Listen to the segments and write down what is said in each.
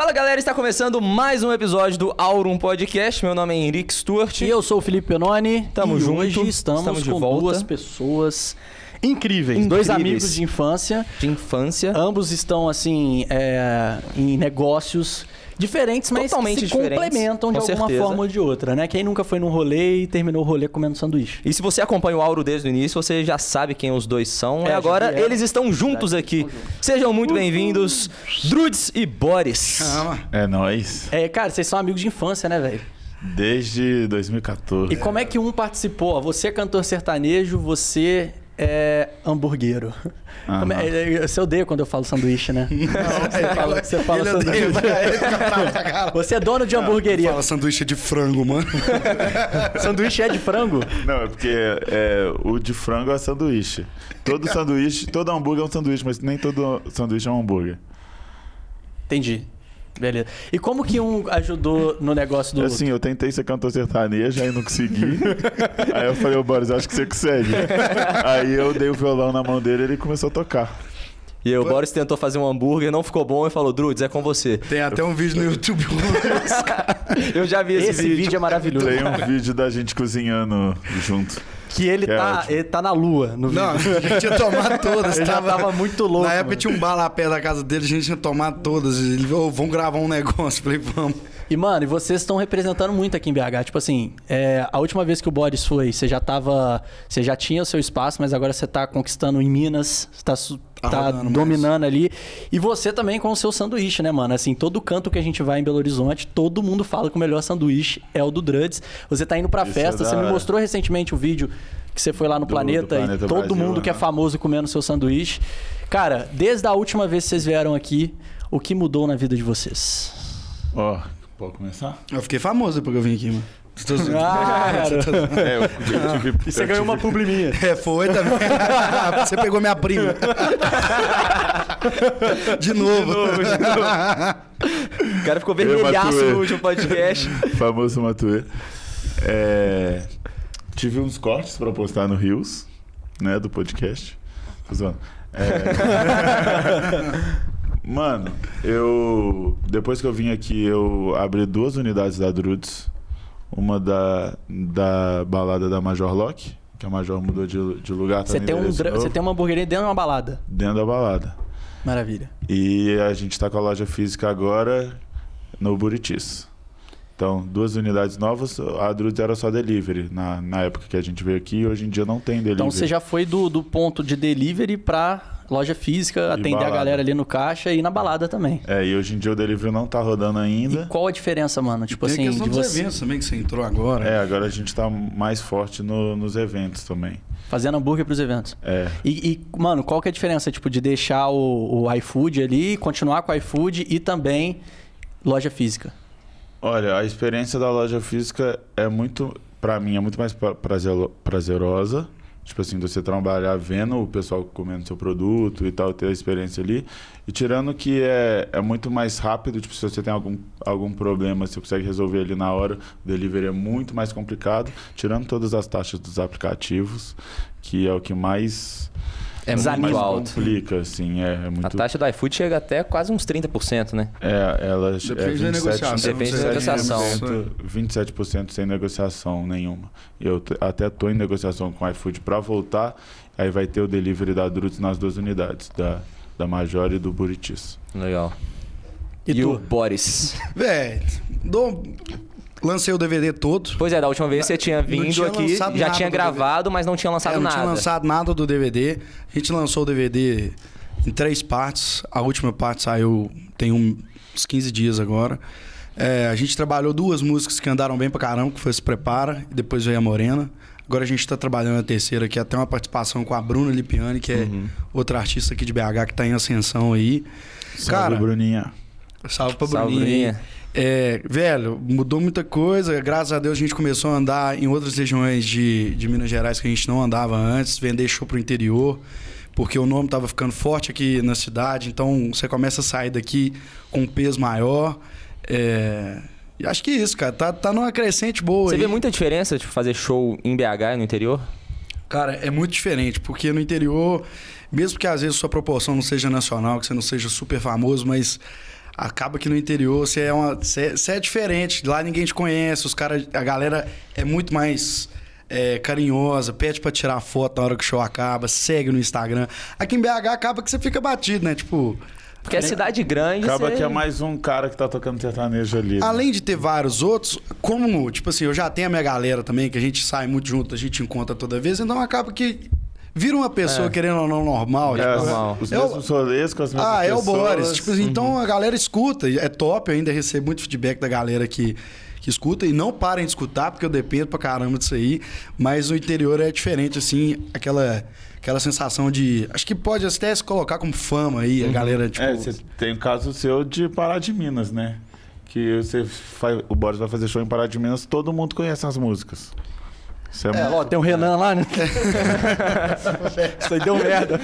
Fala galera, está começando mais um episódio do Aurum Podcast. Meu nome é Henrique Stuart. E eu sou o Felipe Penoni. Tamo e junto, Hoje estamos, estamos de com volta. duas pessoas incríveis. Incríveis. Dois amigos de infância. De infância. Ambos estão, assim, é, em negócios diferentes, mas Totalmente se diferentes, complementam de alguma certeza. forma ou de outra, né? Quem nunca foi num rolê e terminou o rolê comendo sanduíche? E se você acompanha o Auro desde o início, você já sabe quem os dois são. É, e agora vieram. eles estão juntos aqui. Sejam muito bem-vindos, Drudes e Boris. Calma. É nóis. É, cara, vocês são amigos de infância, né, velho? Desde 2014. E como é que um participou? Você é cantor sertanejo, você é hamburguero. Aham. Como é- Você odeia quando eu falo sanduíche, né? você fala, você fala Ele sanduíche. odeia. Você é dono de hamburgueria. Fala sanduíche de frango, mano. Sanduíche é de frango? Não, é porque é, o de frango é sanduíche. Todo sanduíche, todo hambúrguer é um sanduíche, mas nem todo sanduíche é um hambúrguer. Entendi. Beleza. E como que um ajudou no negócio do Assim, eu tentei ser cantor sertanejo, aí não consegui. aí eu falei, ô Boris, acho que você consegue. aí eu dei o violão na mão dele e ele começou a tocar. E aí, o Boris tentou fazer um hambúrguer, não ficou bom e falou: Drudes, é com você. Tem até um vídeo no YouTube. Eu já vi esse, Esse vídeo é maravilhoso. Tem um vídeo da gente cozinhando junto. Que ele Que é tá, ótimo. ele tá na lua no vídeo. Não, a gente ia tomar todas. Ele já tava muito louco, Na época mano. tinha um bar lá perto da casa dele, a gente ia tomar todas. Ele falou, vamos gravar um negócio. Falei, vamos. E, mano, e vocês estão representando muito aqui em BH. Tipo assim, é, a última vez que o Boris foi, você já tava. Você já tinha o seu espaço, mas agora você tá conquistando em Minas, você tá, su- tá Arrasando mais. dominando ali. E você também com o seu sanduíche, né, mano? Assim, todo canto que a gente vai em Belo Horizonte, todo mundo fala que o melhor sanduíche é o do Druds. Você tá indo pra Isso é festa, da você me mostrou recentemente o vídeo que você foi lá no Do- Planeta, do e Planeta todo Brasil, mundo que é né? famoso comendo seu sanduíche. Cara, desde a última vez que vocês vieram aqui, o que mudou na vida de vocês? Ó, pode começar? Eu fiquei famoso depois que eu vim aqui, mano. Ah, cara. É, eu, eu tive. E você eu ganhou uma tive- publi minha. É, foi também. Você pegou minha prima. De novo. O cara ficou vermelhaço no último podcast. Famoso Matuê. É, tive uns cortes pra postar no Rios, né, do podcast. Tô zoando. É, Mano, eu. Depois que eu vim aqui, eu abri duas unidades da Drudes. Uma da, da balada da Major Lock, que a Major mudou de, de lugar. tá Você no tem, um, dra- você tem uma hamburgueria dentro de uma balada. Dentro da balada. Maravilha. E a gente tá com a loja física agora no Buritis. Então, duas unidades novas. A Drudes era só delivery na, na época que a gente veio aqui. Hoje em dia não tem delivery. Então você já foi do, do ponto de delivery pra loja física, E atender a balada. galera ali no caixa e na balada também. É, e hoje em dia o delivery não tá rodando ainda. E qual a diferença, mano? Tipo Tem a assim, questão de dos você eventos também que você entrou agora. É, agora a gente tá mais forte no- nos eventos também. fazendo hambúrguer pros eventos. É. E, e, mano, qual que é a diferença, tipo, de deixar o, o iFood ali, continuar com o iFood e também loja física? Olha, a experiência da loja física é muito, Pra mim, é muito mais prazerosa. Tipo assim, você trabalhar vendo o pessoal comendo seu produto e tal, ter a experiência ali. E tirando que é, é muito mais rápido, tipo, se você tem algum, algum problema, você consegue resolver ali na hora. O delivery é muito mais complicado. Tirando todas as taxas dos aplicativos, que é o que mais, É muito mais alto. complica, assim. É, é muito... A taxa do iFood chega até quase uns 30%, né? É, ela Depende é da 27, negociação, Depende da 27%, negociação. 27% sem negociação nenhuma. E eu até estou em negociação com o iFood para voltar. Aí vai ter o delivery da Druts nas duas unidades, da, da Major e do Buritis. Legal. E, E, tu? o Boris? Véi, dou- lancei o DVD todo. Pois é, da última vez você tinha Não vindo tinha aqui, já tinha do gravado, mas não tinha lançado É, não nada. tinha lançado nada do DVD. A gente lançou o DVD em três partes. A última parte saiu tem uns 15 dias agora. É, a gente trabalhou duas músicas que andaram bem pra caramba, que foi Se Prepara e depois veio a Morena. Agora a gente tá trabalhando a terceira, que é até uma participação com a Bruna Lipiani, que é Uhum. outra artista aqui de BH que tá em ascensão aí. Salve, Cara, Bruninha. Salve pra Salve, Bruninha. Bruninha. É, velho, mudou muita coisa. Graças a Deus a gente começou a andar em outras regiões de, de Minas Gerais que a gente não andava antes, vender show pro interior, porque o nome tava ficando forte aqui na cidade. Então você começa a sair daqui com um peso maior. É, e acho que isso, cara. Tá, tá numa crescente boa Você aí. vê muita diferença de fazer show em BH e no interior? Cara, é muito diferente, porque no interior, mesmo que às vezes sua proporção não seja nacional, que você não seja super famoso, mas acaba que no interior você é, uma, você, você é diferente. Lá ninguém te conhece, os caras, a galera é muito mais é, carinhosa, pede pra tirar foto na hora que o show acaba, segue no Instagram. Aqui em BH acaba que você fica batido, né? Tipo, Porque é cidade grande. Acaba você- que é mais um cara que tá tocando sertanejo ali. né? Além de ter vários outros, como, tipo assim, eu já tenho a minha galera também, que a gente sai muito junto, a gente encontra toda vez, então acaba que vira uma pessoa, querendo ou não, normal. É, tipo, normal. Os É o- mesmos rolês com as mesmas Ah, é o pessoas. Boris. Tipo assim, Então a galera escuta. É top, eu ainda recebo muito feedback da galera que, que escuta. E não parem de escutar, porque eu dependo pra caramba disso aí. Mas o interior é diferente, assim, aquela, aquela sensação de. Acho que pode até se colocar como fama aí, a galera, tipo. É, você tem o caso seu de Pará de Minas, né? Que você faz, o Boris vai fazer show em Pará de Minas, todo mundo conhece as músicas. Isso é, muito- Ó, tem o Renan lá, né? Isso aí deu merda.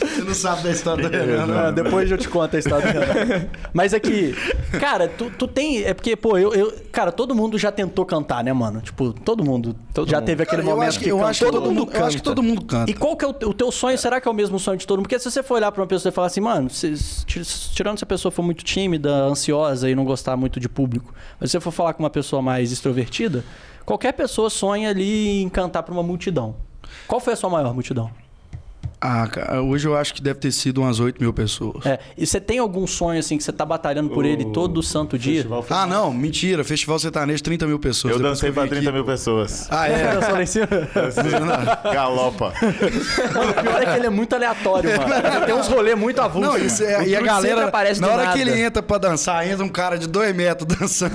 Você não sabe da história do Renan, não. Ah, depois eu te conto a história do Renan. Mas aqui, cara, tu, tu tem. É porque, pô, eu, eu- Cara, todo mundo já tentou cantar, né, mano? Tipo, todo mundo Todo já mundo. teve aquele eu momento que, que eu canta. acho que todo, mundo, eu acho que canta. todo mundo canta. E qual que é o, o teu sonho? Será que é o mesmo sonho de todo mundo? Porque se você for olhar pra uma pessoa e falar assim, mano, se- tir- tirando se a pessoa for muito tímida, ansiosa e não gostar muito de público, mas se você for falar com uma pessoa mais extrovertida, qualquer pessoa sonha ali em cantar pra uma multidão. Qual foi a sua maior multidão? Ah, cara, hoje eu acho que deve ter sido umas 8 mil pessoas. É, e você tem algum sonho assim que você tá batalhando por ele todo santo dia? Ah, não, mentira. Festival Sertanejo, 30 mil pessoas. Eu Depois dancei eu pra vim 30 aqui- mil pessoas. Ah, é? Só lá em cima. Galopa. Mano, o pior é que ele é muito aleatório, mano. Tem uns rolês muito avulsos. Não, isso é, O e a galera, aparece na hora nada. que ele entra pra dançar, entra um cara de dois metros dançando.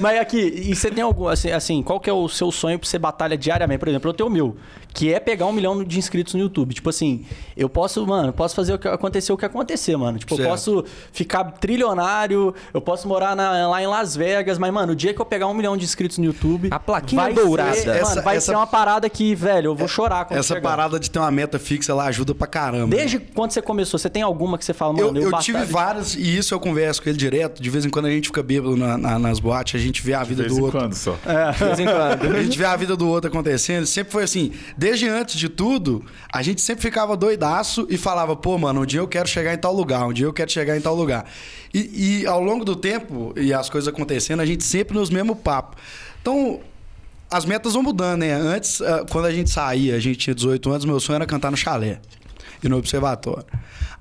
Mas aqui, e você tem algum, assim, assim, qual que é o seu sonho pra você batalha diariamente? Por exemplo, eu tenho o meu, que é pegar um milhão de inscritos no YouTube. Tipo assim, eu posso, mano, posso fazer o que acontecer o que acontecer, mano. Tipo, eu Certo. posso ficar trilionário, eu posso morar na- lá em Las Vegas, mas, mano, o dia que eu pegar um milhão de inscritos no YouTube. A plaquinha vai dourada. Ser, mano, Essa- vai essa- ser uma parada que, velho, eu vou chorar quando Essa chegar. parada de ter uma meta fixa, ela ajuda pra caramba. Desde quando você começou, você tem alguma que você fala, Eu, mano, eu batalho- tive várias, e isso eu converso com ele direto. De vez em quando a gente fica bêbado na- na- nas boates, a gente vê a De vida vez do em outro. quando só. De vez em quando. A gente vê a vida do outro acontecendo. Sempre foi assim. Desde antes de tudo, a gente sempre ficava doidaço e falava, pô, mano, um dia eu quero chegar em tal lugar, um dia eu quero chegar em tal lugar. E, e ao longo do tempo, e as coisas acontecendo, a gente sempre nos mesmo papo. Então, as metas vão mudando, né? Antes, ah, quando a gente saía, a gente tinha 18 anos, meu sonho era cantar no chalé e no observatório.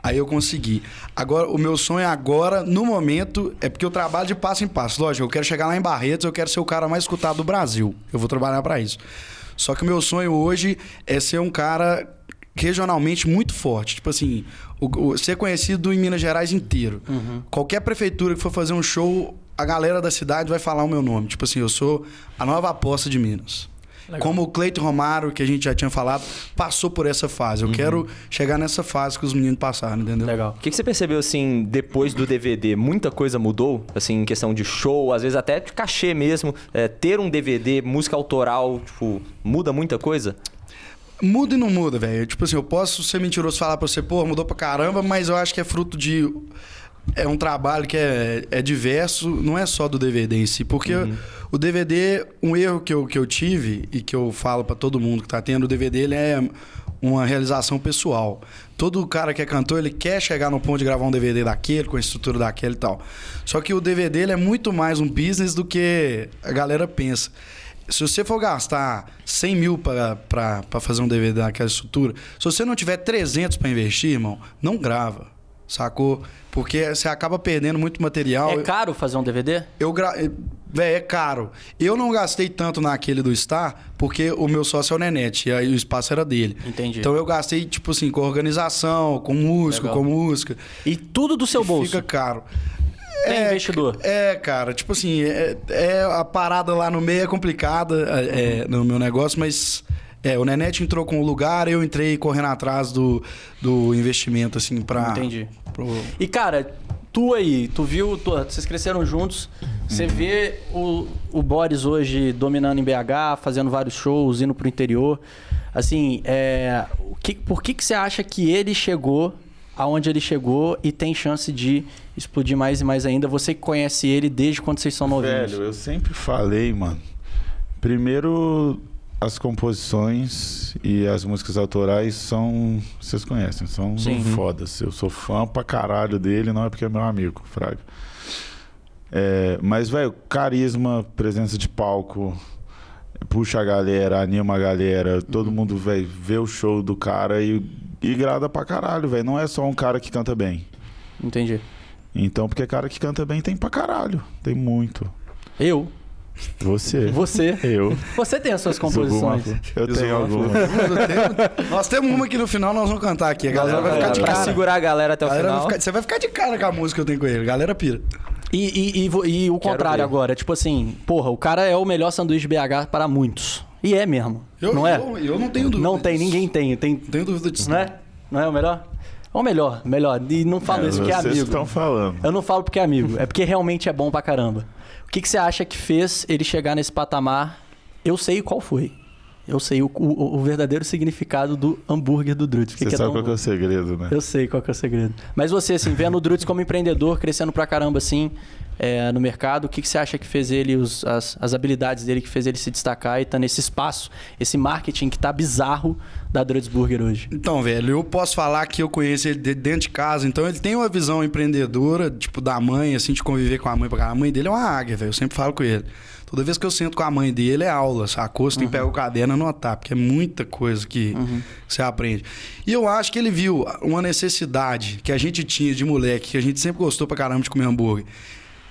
Aí eu consegui. Agora, o meu sonho agora, no momento, é porque eu trabalho de passo em passo. Lógico, eu quero chegar lá em Barretos, eu quero ser o cara mais escutado do Brasil. Eu vou trabalhar para isso. Só que o meu sonho hoje é ser um cara regionalmente muito forte. Tipo assim, o- o- ser conhecido em Minas Gerais inteiro. Qualquer prefeitura que for fazer um show, a galera da cidade vai falar o meu nome. Tipo assim, eu sou a nova aposta de Minas. Como o Cleiton Romaro, que a gente já tinha falado, passou por essa fase. Eu quero chegar nessa fase que os meninos passaram, entendeu? Legal. O que, que você percebeu, assim, depois do DVD? Muita coisa mudou? Assim, em questão de show, às vezes até de cachê mesmo. É, ter um DVD, música autoral, tipo, muda muita coisa? Muda e não muda, velho. Tipo assim, eu posso ser mentiroso e falar pra você, pô, mudou pra caramba, mas eu acho que é fruto de. É um trabalho que é, é diverso, não é só do DVD em si. Porque o DVD, um erro que eu, que eu tive e que eu falo pra todo mundo que tá tendo, o DVD ele é uma realização pessoal. Todo cara que é cantor, ele quer chegar no ponto de gravar um DVD daquele, com a estrutura daquele e tal. Só que o DVD ele é muito mais um business do que a galera pensa. Se você for gastar 100 mil para fazer um DVD daquela estrutura, se você não tiver 300 para investir, irmão, não grava, sacou? Porque você acaba perdendo muito material. É caro fazer um DVD? Eu gra... Véi, é caro. Eu não gastei tanto naquele do Star, porque o meu sócio é o Nenete, e aí o espaço era dele. Entendi. Então eu gastei, tipo assim, com organização, com músico, Legal. com música. E tudo do seu bolso. Fica caro. Tem investidor? É, cara, tipo assim, é, é- a parada lá no meio é complicada é, é, no meu negócio, mas é, o Nenete entrou com o lugar, eu entrei correndo atrás do, do investimento, assim, pra. Entendi. pro- E, cara, tu aí, tu viu, tu- vocês cresceram juntos, você vê o, o Boris hoje dominando em BH, fazendo vários shows, indo pro interior. Assim, é, o que, por que, que você acha que ele chegou aonde ele chegou e tem chance de explodir mais e mais ainda? Você que conhece ele desde quando vocês são novinhos. Velho, eu sempre falei, mano. Primeiro, as composições e as músicas autorais são. Vocês conhecem, são Sim. fodas. Eu sou fã pra caralho dele, não é porque é meu amigo, Fraga. É, mas, velho, carisma, presença de palco, puxa a galera, anima a galera, todo mundo, velho, vê o show do cara e, e grada pra caralho, velho. Não é só um cara que canta bem. Entendi. Então, porque cara que canta bem tem pra caralho. Tem muito. Eu. Você. Você. Eu. Você tem as suas composições. Eu tenho alguma. Nós temos uma que no final nós vamos cantar aqui. A galera vai ficar de pra cara. segurar a galera até o galera vai final. ficar- você vai ficar de cara com a música que eu tenho com ele. Galera pira. E, e, e e o contrário ver. agora, tipo assim, porra, o cara é o melhor sanduíche BH para muitos. E é mesmo. Eu não é? Eu, eu não tenho dúvida. não tem, disso. ninguém tem. tem Não tenho dúvida disso. não é? Não é o melhor? É o melhor, melhor. E não falo isso porque é vocês amigo. estão falando. Eu não falo porque é amigo, é porque realmente é bom pra caramba. O que, que você acha que fez ele chegar nesse patamar? Eu sei qual foi. Eu sei o, o- o verdadeiro significado do hambúrguer do Drutz. Você que é sabe tão qual que é o segredo, né? Eu sei qual que é o segredo. Mas você, assim, vendo o Drutz como empreendedor, crescendo pra caramba, assim, é, no mercado, o que, que você acha que fez ele, os- as, as habilidades dele que fez ele se destacar e tá nesse espaço, esse marketing que tá bizarro da Drutz Burger hoje? Então, velho, eu posso falar que eu conheço ele de dentro de casa, então ele tem uma visão empreendedora, tipo, da mãe, assim, de conviver com a mãe. Porque a mãe dele é uma águia, velho. Eu sempre falo com ele. Toda vez que eu sento com a mãe dele é aula, sacou? Você tem que pegar o caderno e anotar, porque é muita coisa que você aprende. E eu acho que ele viu uma necessidade que a gente tinha de moleque, que a gente sempre gostou pra caramba de comer hambúrguer.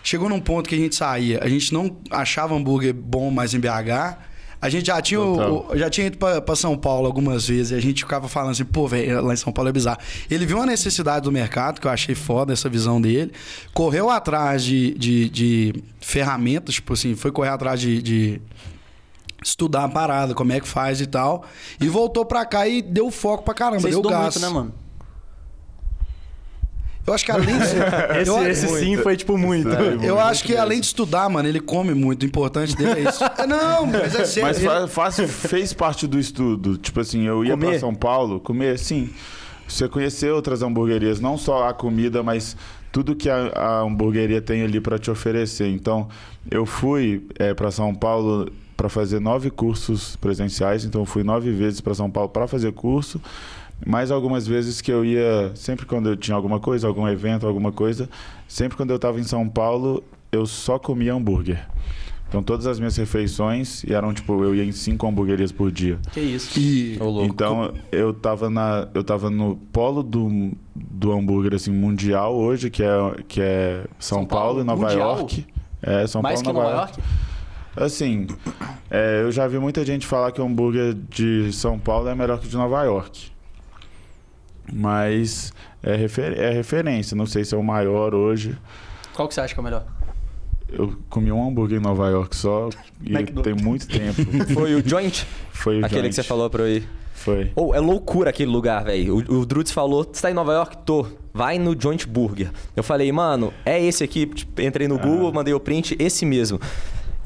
Chegou num ponto que a gente saía, a gente não achava hambúrguer bom mais em BH. A gente já tinha, o- já tinha ido pra, pra São Paulo algumas vezes e a gente ficava falando assim, pô, velho, lá em São Paulo é bizarro. Ele viu uma necessidade do mercado, que eu achei foda essa visão dele, correu atrás de, de, de ferramentas, tipo assim, foi correr atrás de, de estudar a parada, como é que faz e tal, e voltou pra cá e deu foco pra caramba, Você deu gás. muito, né, mano? Eu acho que além disso, Esse, eu, esse sim foi, tipo, muito. Sério, eu muito acho que mesmo. além de estudar, mano, ele come muito. O importante dele é isso. É, não, mas é sério. Mas ele- fa- fácil, fez parte do estudo. Tipo assim, eu ia Comer? pra São Paulo comer, sim. Você conhecer outras hamburguerias, não só a comida, mas tudo que a, a hamburgueria tem ali pra te oferecer. Então, eu fui é, para São Paulo para fazer nove cursos presenciais. Então, eu fui nove vezes para São Paulo para fazer curso. Mais algumas vezes que eu ia, sempre quando eu tinha alguma coisa, algum evento, alguma coisa, sempre quando eu estava em São Paulo, eu só comia hambúrguer. Então todas as minhas refeições eram tipo, eu ia em cinco hamburguerias por dia. Que isso. E louco. Então eu tava na eu tava no polo do, do hambúrguer assim mundial hoje, que é que é São, São Paulo, Paulo? e Nova Mundial? York. É, São Mais Paulo, que Nova York? Assim, é, eu já vi muita gente falar que o hambúrguer de São Paulo é melhor que o de Nova York. Mas é, refer é referência. Não sei se é o maior hoje. Qual que você acha que é o melhor? Eu comi um hambúrguer em Nova York só e McDonald's. tem muito tempo. Foi o Joint? Foi o aquele joint. que você falou pra eu ir. Foi. Ou é loucura aquele lugar, velho. O, o Drutz falou: Você tá em Nova York? Tô. Vai no Joint Burger. Eu falei, mano, é esse aqui. Tipo, entrei no Google, mandei o print, esse mesmo.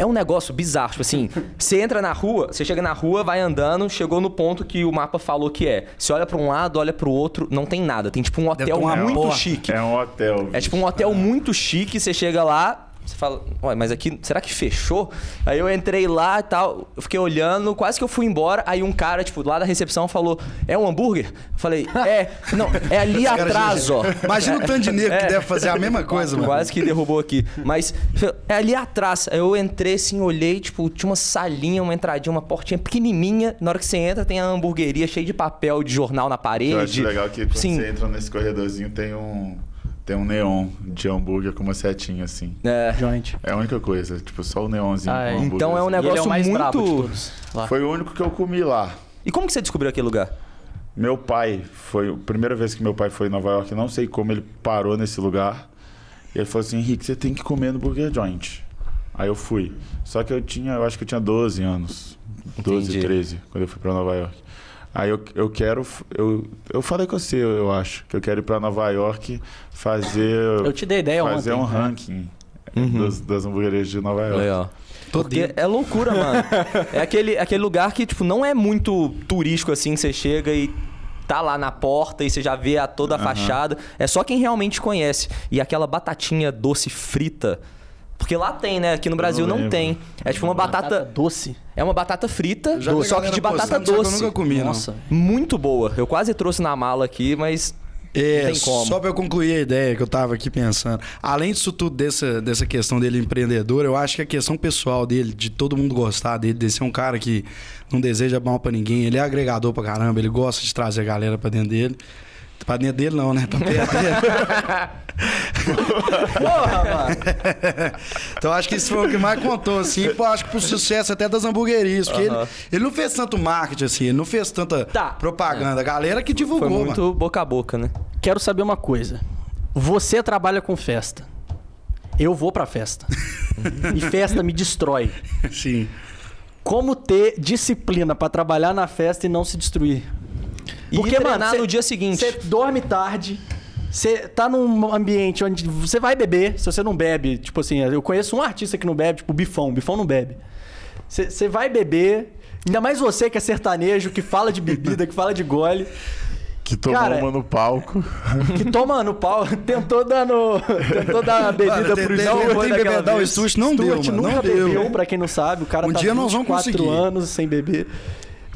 É um negócio bizarro, tipo assim, você entra na rua, você chega na rua, vai andando, chegou no ponto que o mapa falou que é. Você olha pra um lado, olha pro outro, não tem nada. Tem tipo um hotel muito porta. chique. É um hotel. É tipo um hotel muito chique, você chega lá, você fala, ué, mas aqui, será que fechou? Aí eu entrei lá e tal, eu fiquei olhando, quase que eu fui embora, aí um cara, tipo, lá da recepção falou, é um hambúrguer? Eu falei, é, não, é ali atrás, ó. Imagina o tanto de negro É. que deve fazer a mesma coisa, mano. Quase que derrubou aqui. Mas é ali atrás. Aí Eu entrei assim, olhei, tipo, tinha uma salinha, uma entradinha, uma portinha pequenininha. Na hora que você entra, tem a hamburgueria cheia de papel de jornal na parede. Eu acho legal que quando Sim. você entra nesse corredorzinho tem um tem um neon de hambúrguer com uma setinha assim. É. Joint. É a única coisa, tipo só o neonzinho Ah, é. com hambúrguer, Então é um assim. Ele é negócio o mais muito. brabo de todos. Lá. Foi o único que eu comi lá. E como que você descobriu aquele lugar? Meu pai foi a primeira vez que meu pai foi em Nova York, não sei como ele parou nesse lugar. E ele falou assim: "Henrique, você tem que comer no Burger Joint". Aí eu fui. Só que eu tinha, eu acho que eu tinha 12 anos. 12, Entendi. 13, quando eu fui pra Nova York. Aí eu, eu quero. Eu, eu falei com você, eu acho, que eu quero ir pra Nova York fazer. Eu te dei ideia fazer ontem. um né? ranking das, das hamburguerias de Nova York. Legal. Porque é loucura, mano. é aquele, aquele lugar que, tipo, não é muito turístico assim, você chega e tá lá na porta e você já vê a toda a fachada. É só quem realmente conhece. E aquela batatinha doce frita. Porque lá tem, né? Aqui no Brasil não não, tem. É tipo uma batata. doce. É uma batata frita, a só que de batata postando, doce. Eu nunca comi, não. Nossa. Muito boa. Eu quase trouxe na mala aqui, mas. É, Não só pra eu concluir a ideia que eu tava aqui pensando. Além disso tudo, dessa, dessa questão dele empreendedor, eu acho que a questão pessoal dele, de todo mundo gostar dele, de ser um cara que não deseja mal pra ninguém, ele é agregador pra caramba, ele gosta de trazer a galera pra dentro dele. Pra dentro dele não, né? Pra perto dele. Porra, mano. então acho que isso foi o que mais contou, assim. Pô, acho que pro sucesso até das hamburguerias. Porque ele, ele não fez tanto marketing, assim, ele não fez tanta Tá. propaganda. A galera que Foi divulgou, muito mano. boca a boca, né? Quero saber uma coisa. Você trabalha com festa. Eu vou pra festa. e festa me destrói. Sim. Como ter disciplina pra trabalhar na festa e não se destruir? E treinar no dia seguinte. Você dorme tarde. Você tá num ambiente onde você vai beber, se você não bebe, tipo assim, eu conheço um artista que não bebe, tipo o Bifão, o Bifão não bebe. Você vai beber, ainda mais você que é sertanejo, que fala de bebida, que fala de gole, Que tomou Cara, uma no palco. que toma no pau, tentou dar no, tentou dar a bebida Mano, pro tentei foi daquela bebedar o. Stuart, não deu, Stuart mano, nunca não deu. bebeu, pra quem não sabe, o cara Um tá dia nós vamos 24 conseguir. anos sem beber.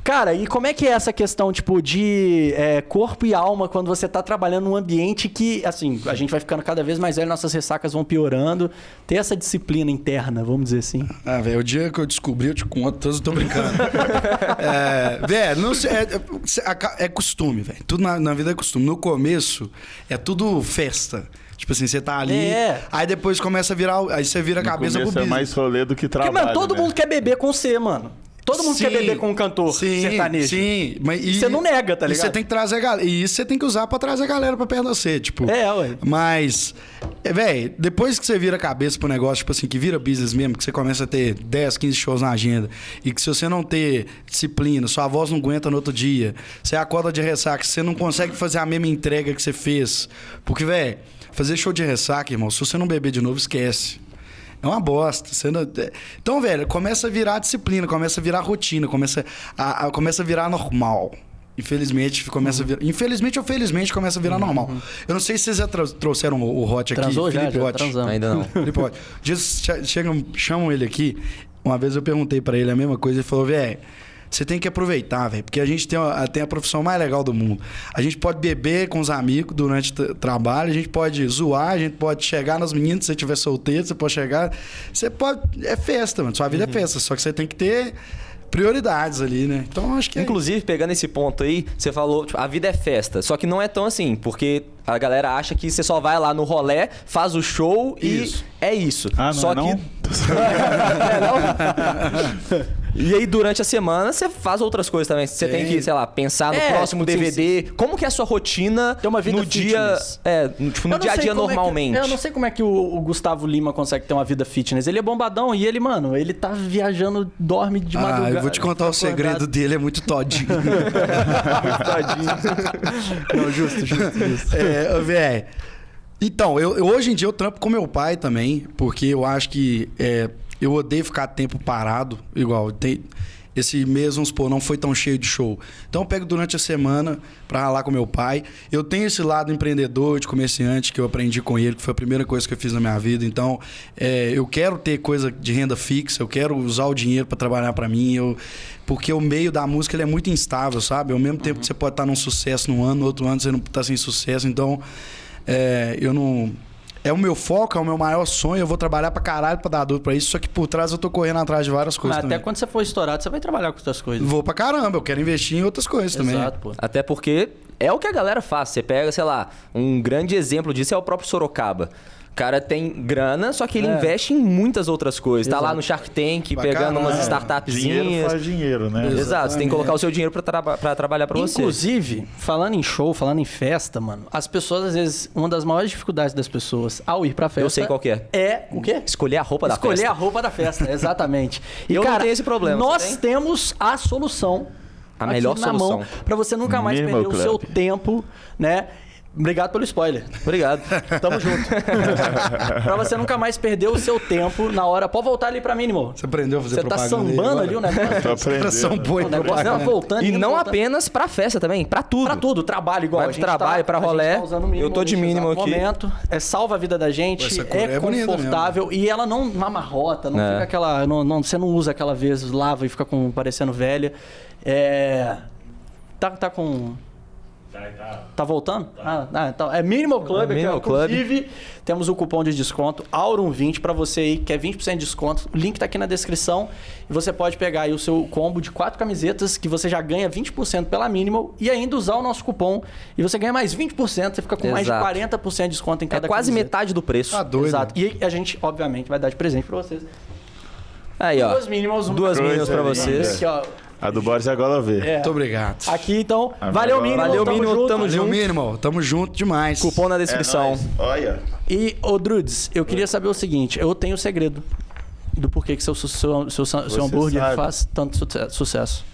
Cara, e como é que é essa questão, tipo, de é, corpo e alma quando você tá trabalhando num ambiente que, assim, a gente vai ficando cada vez mais velho, nossas ressacas vão piorando. Ter essa disciplina interna, vamos dizer assim. Ah, velho, o dia que eu descobri, eu te conto, todos eu tô brincando. é, velho, não sei, é, é- é costume, velho. Tudo na, na vida é costume. No começo, é tudo festa. Tipo assim, você tá ali, É. aí depois começa a virar. Aí você vira a cabeça pro é mais rolê do que Porque, trabalho. mano, todo né? mundo quer beber com você, mano. Todo mundo quer Sim, beber com um cantor sim, sertanejo. Sim, mas E você não nega, tá E ligado? você tem que trazer a galera. E isso você tem que usar pra trazer a galera pra perto de você, tipo. É, ué. Mas, é, velho, depois que você vira a cabeça pro negócio, tipo assim, que vira business mesmo, que você começa a ter 10, 15 shows na agenda, e que se você não ter disciplina, sua voz não aguenta no outro dia, você acorda de ressaca, você não consegue fazer a mesma entrega que você fez. Porque, velho, fazer show de ressaca, irmão, se você não beber de novo, esquece. É uma bosta. Você não- é- Então, velho, começa a virar disciplina, começa a virar rotina, começa a, a- começa a virar normal. Infelizmente, começa Uhum. a virar. Infelizmente ou felizmente começa a virar normal. Eu não sei se vocês já tra- trouxeram o, o Hot aqui. Transou já, Felipe já Hot. transamos. Ainda não. Felipe Hot. Dias che- chegam, chamam ele aqui. Uma vez eu perguntei pra ele a mesma coisa. Ele falou, velho. Você tem que aproveitar, velho, porque a gente tem a, tem a profissão mais legal do mundo. A gente pode beber com os amigos durante o tra- trabalho, a gente pode zoar, a gente pode chegar nas meninas, se você estiver solteiro, você pode chegar. Você pode. É festa, mano. Sua Uhum. vida é festa. Só que você tem que ter prioridades ali, né? Então acho que. é Inclusive, pegando esse ponto aí, você falou, tipo, a vida é festa. Só que não é tão assim, porque a galera acha que você só vai lá no rolé, faz o show Isso. e é isso. Ah, não só é não? que. É, não? E aí, durante a semana, você faz outras coisas também. Você tem, que, sei lá, pensar no É, próximo tipo, DVD. Como que é a sua rotina Ter uma vida no dia. fitness. É, no- tipo, no dia a dia é que- normalmente. eu não sei como é que o, o Gustavo Lima consegue ter uma vida fitness. Ele é bombadão e ele, mano, ele tá viajando, dorme de Ah, madrugada. eu vou te contar o acordado. segredo dele, é muito todinho. Não, justo, justo, justo. É, velho. Então, eu, eu- hoje em dia eu trampo com meu pai também, porque eu acho que é, eu odeio ficar tempo parado, igual. Tem, esse mês, vamos supor, não foi tão cheio de show. Então eu pego durante a semana pra ralar com meu pai. Eu tenho esse lado empreendedor, de comerciante, que eu aprendi com ele, que foi a primeira coisa que eu fiz na minha vida. Então, é, eu quero ter coisa de renda fixa, eu quero usar o dinheiro pra trabalhar pra mim. Eu, porque o meio da música ele é muito instável, sabe? Ao mesmo tempo que você pode estar num sucesso num ano, no outro ano você não tá sem sucesso. Então, é, eu não. É o meu foco, é o meu maior sonho. Eu vou trabalhar pra caralho pra dar dor pra isso. Só que por trás eu tô correndo atrás de várias coisas Mas até quando você for estourado, você vai trabalhar com outras coisas. Vou pra caramba, eu quero investir em outras coisas também. Exato, pô. Até porque é o que a galera faz. Você pega, sei lá, um grande exemplo disso é o próprio Sorocaba. O cara tem grana, só que ele É. investe em muitas outras coisas. Tá lá Exato. no Shark Tank, Pra pegando umas Dinheiro startupzinhas. faz dinheiro, né? Exato, você tem que colocar o seu dinheiro pra, traba- pra trabalhar pra você. Inclusive, falando em show, falando em festa, mano, as pessoas, às vezes, uma das maiores dificuldades das pessoas ao ir pra festa. Eu sei qual que é. É o quê? Escolher a roupa da Escolher festa. a roupa da festa, exatamente. E, Eu não cara, tenho esse problema, Nós temos a solução. A melhor solução. mão para você nunca mais Minimal perder o seu Club. tempo, né? Obrigado pelo spoiler. Obrigado. Tamo junto. pra você nunca mais perder o seu tempo na hora. Pode voltar ali pra mínimo. Você aprendeu a fazer Você tá propaganda aí sambando agora? ali o negócio. Em negócio não, propaganda. voltando. E não voltando. apenas pra festa também, pra tudo. Pra tudo, trabalho igual. Vai a pro gente trabalho, tá, pra a gente rolé. tá mínimo Eu tô de mínimo aqui. momento. É, salva a vida da gente, Essa cor é, é confortável e ela não amarrota, não É. fica aquela. Não, não- você não usa aquela vez, lava e fica com, parecendo velha. É. Tá, tá com. Tá voltando? Ah, ah, então, é Minimal Club, É aqui, ó. Minimal Club. inclusive temos o cupom de desconto Aurum20 para você aí, que é 20% de desconto. O link tá aqui na descrição e você pode pegar aí o seu combo de quatro camisetas que você já ganha 20% pela Minimal e ainda usar o nosso cupom e você ganha mais 20%, você fica com mais de Exato. 40% de desconto em É cada quase camiseta. metade do preço. Tá doido. Exato. E a gente, obviamente, vai dar de presente para vocês. Aí, ó. Duas Mínimals, uma Duas mínimos pra vocês. Aqui, ó. A do Boris é agora ver. É. Muito obrigado. Aqui, então, Ah, valeu, agora- Minimal. Valeu, tamo Minimal, junto. tamo Valeu, junto. Minimal. Tamo junto demais. Cupom na É descrição. nóis. Olha. E, ô Drudes, eu queria saber o seguinte: eu tenho o segredo do porquê que seu, seu, seu, seu, hambúrguer sabe. faz tanto suce- sucesso.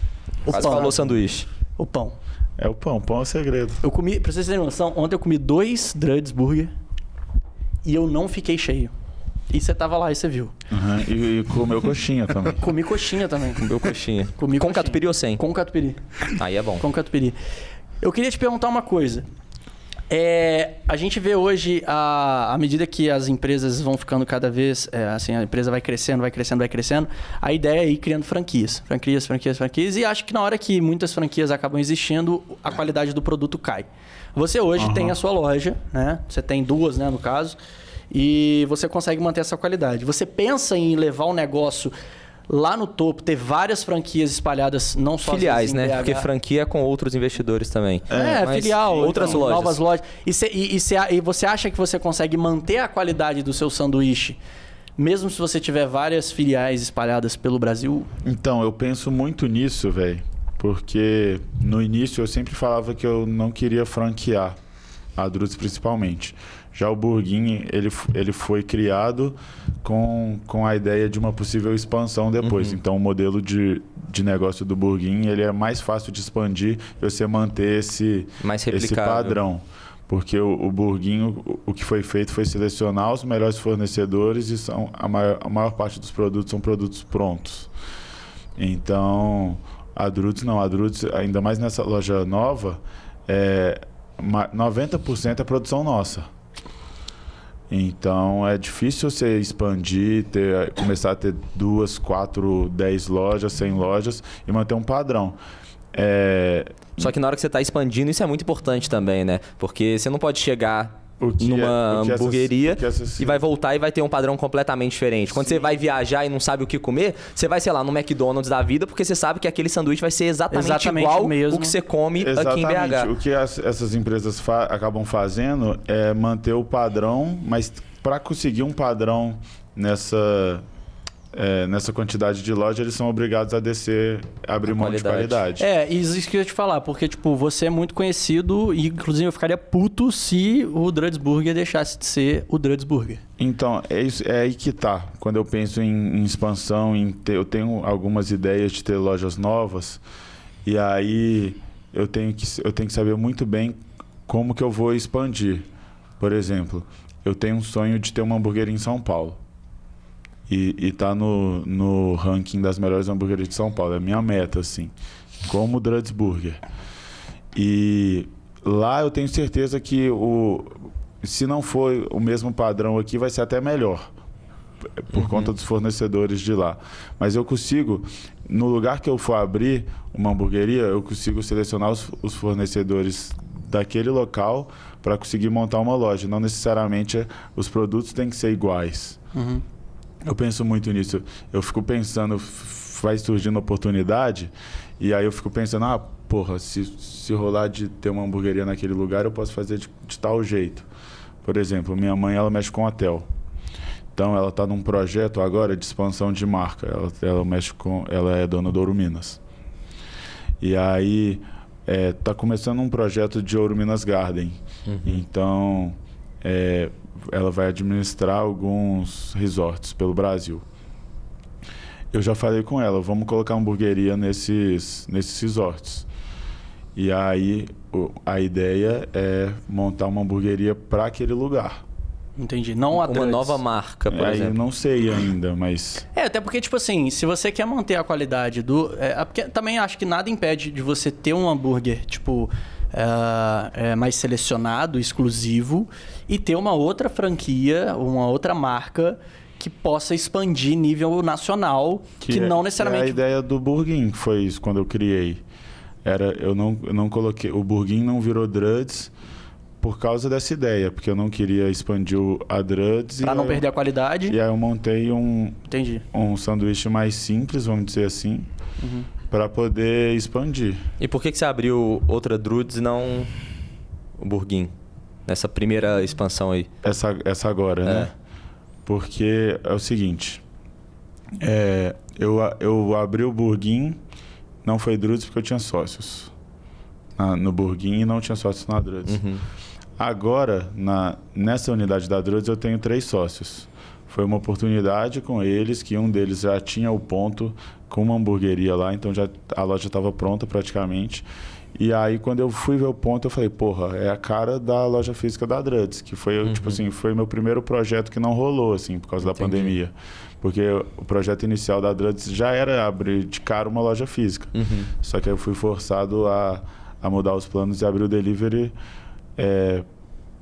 O Quase pão. falou sanduíche. O pão. É o pão. Pão é o segredo. Eu comi, pra vocês terem noção, ontem eu comi dois Druds Burger e eu não fiquei cheio. E você tava lá e você viu. Uhum. E, e comeu coxinha também. Comi coxinha também. Meu coxinha. Comi Com coxinha. catupiry ou sem? Com catupiry. Aí é bom. Com catupiry. Eu queria te perguntar uma coisa. É, a gente vê hoje, a- à medida que as empresas vão ficando cada vez, é, assim, a empresa vai crescendo, vai crescendo, vai crescendo, a ideia é ir criando franquias. Franquias, franquias, franquias. E acho que na hora que muitas franquias acabam existindo, a qualidade do produto cai. Você hoje tem a sua loja, né? Você tem duas, né, no caso, e você consegue manter essa qualidade. Você pensa em levar o negócio lá no topo, ter várias franquias espalhadas, não só Filiais, né? BH. Porque franquia é com outros investidores também. É, Mas filial, Outras então, lojas. novas lojas. E, cê- e- e cê- e você acha que você consegue manter a qualidade do seu sanduíche, mesmo se você tiver várias filiais espalhadas pelo Brasil? Então, eu penso muito nisso, velho. Porque no início eu sempre falava que eu não queria franquear a Druts principalmente. Já o Burguin, ele, ele foi criado com, com a ideia de uma possível expansão depois. Então, o modelo de, de negócio do Burguin, ele é mais fácil de expandir e você manter esse, esse padrão. Porque o, o Burguinho, o, o que foi feito foi selecionar os melhores fornecedores e são, a, maior, a maior parte dos produtos são produtos prontos. Então, a Drudes não. A Drudes, ainda mais nessa loja nova, é, ma- 90% é produção nossa. Então é difícil você expandir, ter, começar a ter duas, quatro, dez lojas, 100 lojas e manter um padrão. É, Só que na hora que você tá expandindo, isso é muito importante também, né? Porque você não pode chegar que numa é- que essas- hamburgueria essas- e vai voltar e vai ter um padrão completamente diferente. Quando você vai viajar e não sabe o que comer, você vai, sei lá, no McDonald's da vida, porque você sabe que aquele sanduíche vai ser exatamente, Exatamente igual mesmo. o que você come aqui em Exatamente. BH. O que as- essas empresas fa- acabam fazendo é manter o padrão, mas para conseguir um padrão nessa, é, nessa quantidade de loja, eles são obrigados a descer, abrir A mão de qualidade. É, isso que eu ia te falar, porque, tipo, você é muito conhecido e, inclusive, eu ficaria puto se o Druds Burger deixasse de ser o Druds Burger. Então, é, isso, é aí que tá. Quando eu penso em, em expansão, em ter, eu tenho algumas ideias de ter lojas novas, e aí eu tenho que, eu tenho que saber muito bem como que eu vou expandir. Por exemplo, eu tenho um sonho de ter uma hamburgueria em São Paulo. E, e tá no, no ranking das melhores hamburguerias de São Paulo. É a minha meta, assim. Como o Druds Burger. E lá eu tenho certeza que o, se não for o mesmo padrão aqui, vai ser até melhor. Por conta dos fornecedores de lá. Mas eu consigo, no lugar que eu for abrir uma hamburgueria, eu consigo selecionar os, os fornecedores daquele local para conseguir montar uma loja. Não necessariamente os produtos têm que ser iguais. Eu penso muito nisso. Eu fico pensando, vai surgindo oportunidade, e aí eu fico pensando, ah, porra, se, se rolar de ter uma hamburgueria naquele lugar, eu posso fazer de, de tal jeito. Por exemplo, minha mãe, ela mexe com hotel. Então, ela está num projeto agora de expansão de marca. Ela, ela mexe com, ela é dona do Ouro Minas. E aí, está começando um projeto de Ouro Minas Garden. Então, é, ela vai administrar alguns resorts pelo Brasil. Eu já falei com ela, vamos colocar hamburgueria nesses, nesses resorts. E aí o- a ideia é montar uma hamburgueria para aquele lugar. Entendi. Não a Uma nova marca, por aí eu exemplo. não sei ainda, mas É, até porque, tipo assim, se você quer manter a qualidade do. É, é porque também acho que nada impede de você ter um hambúrguer, tipo, é, é, mais selecionado, exclusivo, e ter uma outra franquia, uma outra marca que possa expandir nível nacional, que, é- não que é a necessariamente. ideia do Burguin, foi isso quando eu criei. Era eu não eu não coloquei o Burguin não virou Druds por causa dessa ideia, porque eu não queria expandir a Druds Pra e não perder a qualidade. E aí eu montei um Entendi. um sanduíche mais simples, vamos dizer assim, Uhum. Para poder expandir. E por que, que você abriu outra Drudes e não o Burguin? Nessa primeira expansão aí. Essa, essa agora, É. né? Porque é o seguinte. é, eu, eu abri o Burguin, não foi Drudes porque eu tinha sócios. Na- no Burguin e não tinha sócios na Drudes. Uhum. Agora, na, nessa unidade da Drudes, eu tenho três sócios. Foi uma oportunidade com eles, que um deles já tinha o ponto com uma hamburgueria lá, então já, a loja estava pronta praticamente. E aí, quando eu fui ver o ponto, eu falei, porra, é a cara da loja física da Druds, que foi, tipo assim, foi meu primeiro projeto que não rolou, assim, por causa da Entendi. pandemia. Porque o projeto inicial da Druds já era abrir de cara uma loja física. Uhum. Só que eu fui forçado a, a mudar os planos e abrir o delivery é,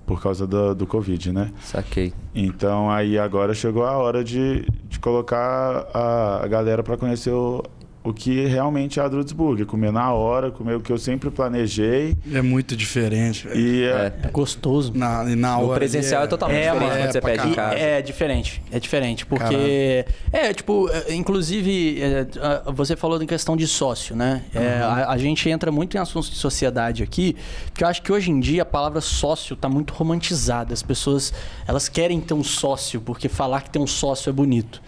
por causa do, do Covid, né? Saquei. Então aí agora chegou a hora de, de colocar a, a galera para conhecer o, o que realmente é a Drudsburg. Comer na hora, comer o que eu sempre planejei. É muito diferente. E é, É. É gostoso. Na, e na hora presencial ali é totalmente É, diferente quando você é, pede em casa. É diferente, é diferente, porque é tipo, é, inclusive é, você falou em questão de sócio, né? É, a, a gente entra muito em assuntos de sociedade aqui, porque eu acho que hoje em dia a palavra sócio tá muito romantizada. As pessoas elas querem ter um sócio porque falar que tem um sócio é bonito.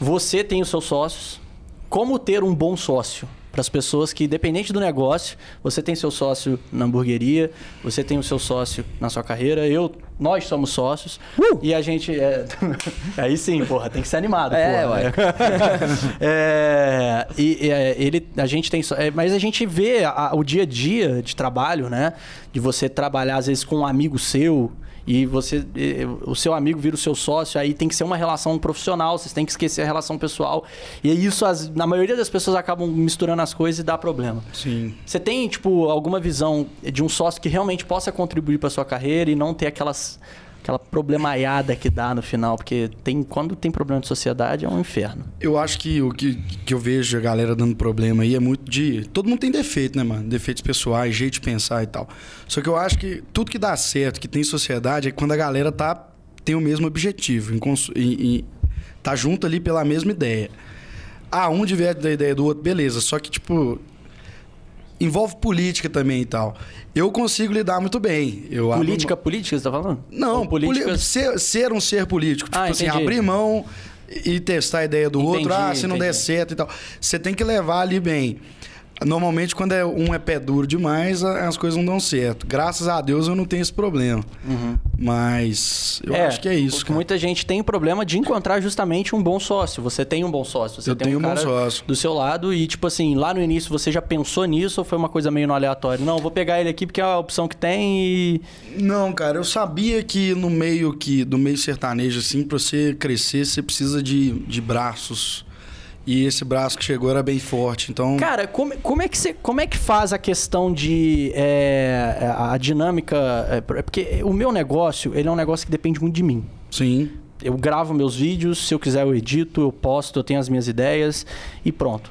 Você tem os seus sócios. Como ter um bom sócio? Para as pessoas que, independente do negócio, você tem seu sócio na hamburgueria, você tem o seu sócio na sua carreira, eu, nós somos sócios. E a gente. É... Aí sim, porra, tem que ser animado. É, porra. ué. É, e, é, ele, a gente tem. só- é, mas a gente vê a- o dia a dia de trabalho, né? De você trabalhar, às vezes, com um amigo seu. E você, o seu amigo vira o seu sócio, aí tem que ser uma relação profissional, vocês têm que esquecer a relação pessoal. E isso, as- na maioria das pessoas, acabam misturando as coisas e dá problema. Sim. Você tem, tipo, alguma visão de um sócio que realmente possa contribuir para sua carreira e não ter aquelas, aquela problemaiada que dá no final? Porque tem, quando tem problema de sociedade é um inferno. Eu acho que o que, que eu vejo a galera dando problema aí é muito de. Todo mundo tem defeito, né, mano? Defeitos pessoais, jeito de pensar e tal. Só que eu acho que tudo que dá certo, que tem sociedade, é quando a galera tá, tem o mesmo objetivo. Em, em- tá junto ali pela mesma ideia. Ah, um diverge da ideia do outro, beleza. Só que, tipo. Envolve política também e tal. Eu consigo lidar muito bem. Eu abro Política, política, você tá falando? não, Ou políticas. ser, ser um ser político. Tipo Ah, assim, abrir mão e testar a ideia do Entendi, outro. Ah, se não der certo e tal. Você tem que levar ali bem. Normalmente, quando é, um é pé duro demais, as coisas não dão certo. Graças a Deus eu não tenho esse problema. Mas eu acho que é isso. muita gente tem problema de encontrar justamente um bom sócio. Você tem um bom sócio. Você Eu tem tenho um bom cara sócio. do seu lado e, tipo assim, lá no início você já pensou nisso ou foi uma coisa meio no aleatório? Não, vou pegar ele aqui porque é a opção que tem e. Não, cara, eu sabia que no meio que do meio sertanejo, assim, pra você crescer, você precisa de, de braços. E esse braço que chegou era bem forte. Então. Cara, como, como, é, que você, como é que faz a questão de. é, a dinâmica. é, porque o meu negócio, ele é um negócio que depende muito de mim. Sim. Eu gravo meus vídeos, se eu quiser eu edito, eu posto, eu tenho as minhas ideias e pronto.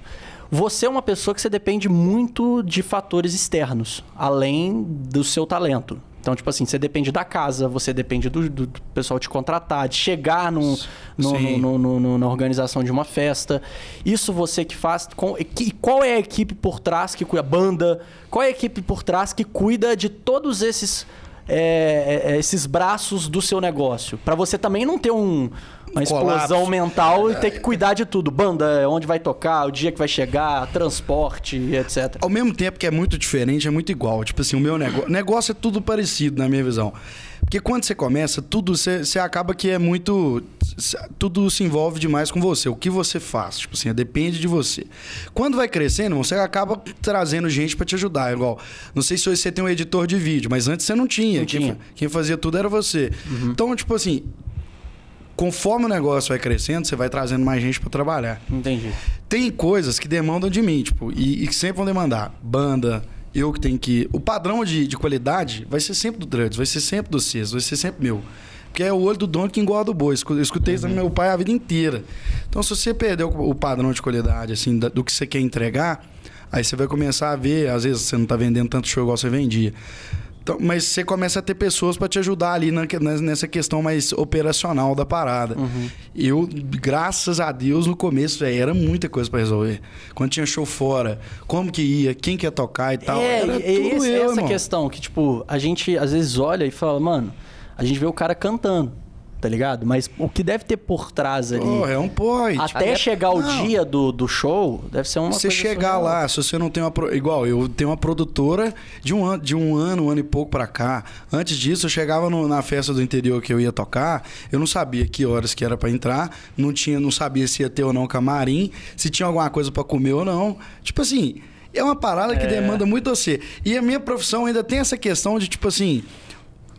Você é uma pessoa que você depende muito de fatores externos, além do seu talento. Então, tipo assim, você depende da casa, você depende do, do pessoal te contratar, de chegar num- no- no- no- no- na organização de uma festa. Isso você que faz. Com, e que- qual é a equipe por trás que cuida? A banda? Qual é a equipe por trás que cuida de todos esses é, é, esses braços do seu negócio. Pra você também não ter um, uma explosão Colapso. mental e ter que cuidar de tudo. Banda, onde vai tocar, o dia que vai chegar, transporte, etc. Ao mesmo tempo que é muito diferente, é muito igual. Tipo assim, o meu negócio. Negócio é tudo parecido, na minha visão. Porque quando você começa, tudo você, você acaba que é muito. tudo se envolve demais com você. O que você faz, tipo assim, depende de você. Quando vai crescendo, você acaba trazendo gente pra te ajudar. Igual, não sei se hoje você tem um editor de vídeo, mas antes você não tinha. Não quem, tinha. fa- quem fazia tudo era você. Então, tipo assim, conforme o negócio vai crescendo, você vai trazendo mais gente pra trabalhar. Entendi. Tem coisas que demandam de mim, tipo, e, que sempre vão demandar. Banda, eu que tenho que. O padrão de, de qualidade vai ser sempre do Drugs, vai ser sempre do Cis, vai ser sempre meu. Porque é o olho do dono que engorda o boi. Eu escutei isso do meu pai a vida inteira. Então, se você perder o, padrão de qualidade, assim, do que você quer entregar, aí você vai começar a ver, às vezes você não tá vendendo tanto show igual você vendia. Então, mas você começa a ter pessoas para te ajudar ali na- nessa questão mais operacional da parada. Eu, graças a Deus, no começo, velho, era muita coisa para resolver. Quando tinha show fora, como que ia, quem que ia tocar e tal. É, era tudo esse- eu, essa irmão. questão que, tipo, a gente às vezes olha e fala, mano, a gente vê o cara cantando, tá ligado? Mas o que deve ter por trás ali, Porra, é um point. até Até- chegar o Não. dia do, do show, deve ser uma você coisa chegar surreal. lá, se você não tem uma. pro- Igual, eu tenho uma produtora de um ano, de um ano, um ano e pouco pra cá. Antes disso, eu chegava no- na festa do interior que eu ia tocar, eu não sabia que horas que era pra entrar, não tinha, não sabia se ia ter ou não camarim, se tinha alguma coisa pra comer ou não. Tipo assim, é uma parada que demanda muito você. E a minha profissão ainda tem essa questão de, tipo assim.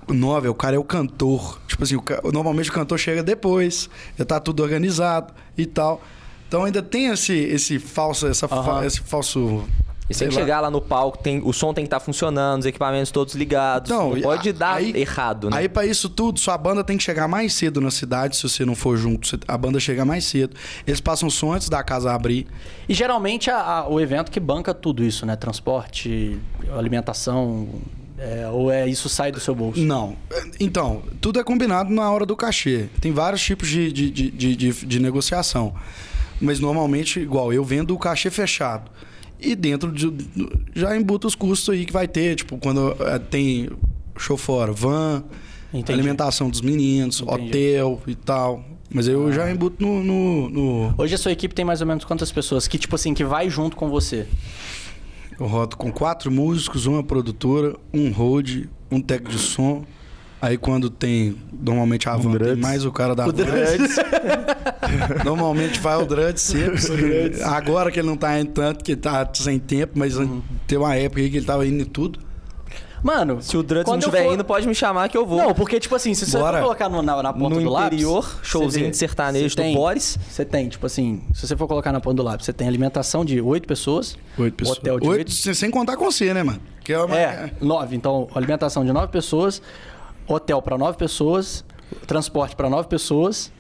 O Nove, o cara é o cantor. Tipo assim, o ca- normalmente o cantor chega depois, já tá tudo organizado e tal. Então ainda tem esse, esse falso, essa, fa- Aham. esse falso. E sei tem que lá. chegar lá no palco, tem, o som tem que estar funcionando, os equipamentos todos ligados. Não, Não, e pode a- dar aí- errado, né? Aí pra isso tudo, sua banda tem que chegar mais cedo na cidade, se você não for junto, a banda chega mais cedo. Eles passam som antes da casa abrir. E geralmente a- a- o evento que banca tudo isso, né? Transporte, alimentação, é, ou é isso sai do seu bolso? Não. Então, tudo é combinado na hora do cachê. Tem vários tipos de, de, de, de, de- negociação. Mas normalmente, igual, eu vendo o cachê fechado. E dentro de, já embuta os custos aí que vai ter, tipo, quando eh, tem show fora, van, Entendi. alimentação dos meninos, Entendi. hotel e tal. Mas eu já embuto no, no, no- Hoje a sua equipe tem mais ou menos quantas pessoas que, tipo assim, que vai junto com você? Eu rodo com quatro músicos, uma produtora, um road, um técnico de som. Aí quando tem, normalmente a van tem mais o cara da O van. Normalmente vai o Druds sempre. Agora que ele não tá indo tanto, que ele tá sem tempo, mas tem uma época aí que ele tava indo em tudo. Mano, Se o Druds não estiver for- indo, pode me chamar que eu vou. Não, porque, tipo assim, se você Bora. for colocar no- na, na ponta no do lápis... interior, showzinho de sertanejo do tem- Boris. Você tem, tipo assim, se você for colocar na ponta do lápis, você tem alimentação de oito pessoas. Oito pessoas. Hotel de Oito, oito. sem- contar com você, né, mano? Que é uma... É, nove. Então, alimentação de nove pessoas, hotel para nove pessoas, transporte para nove pessoas.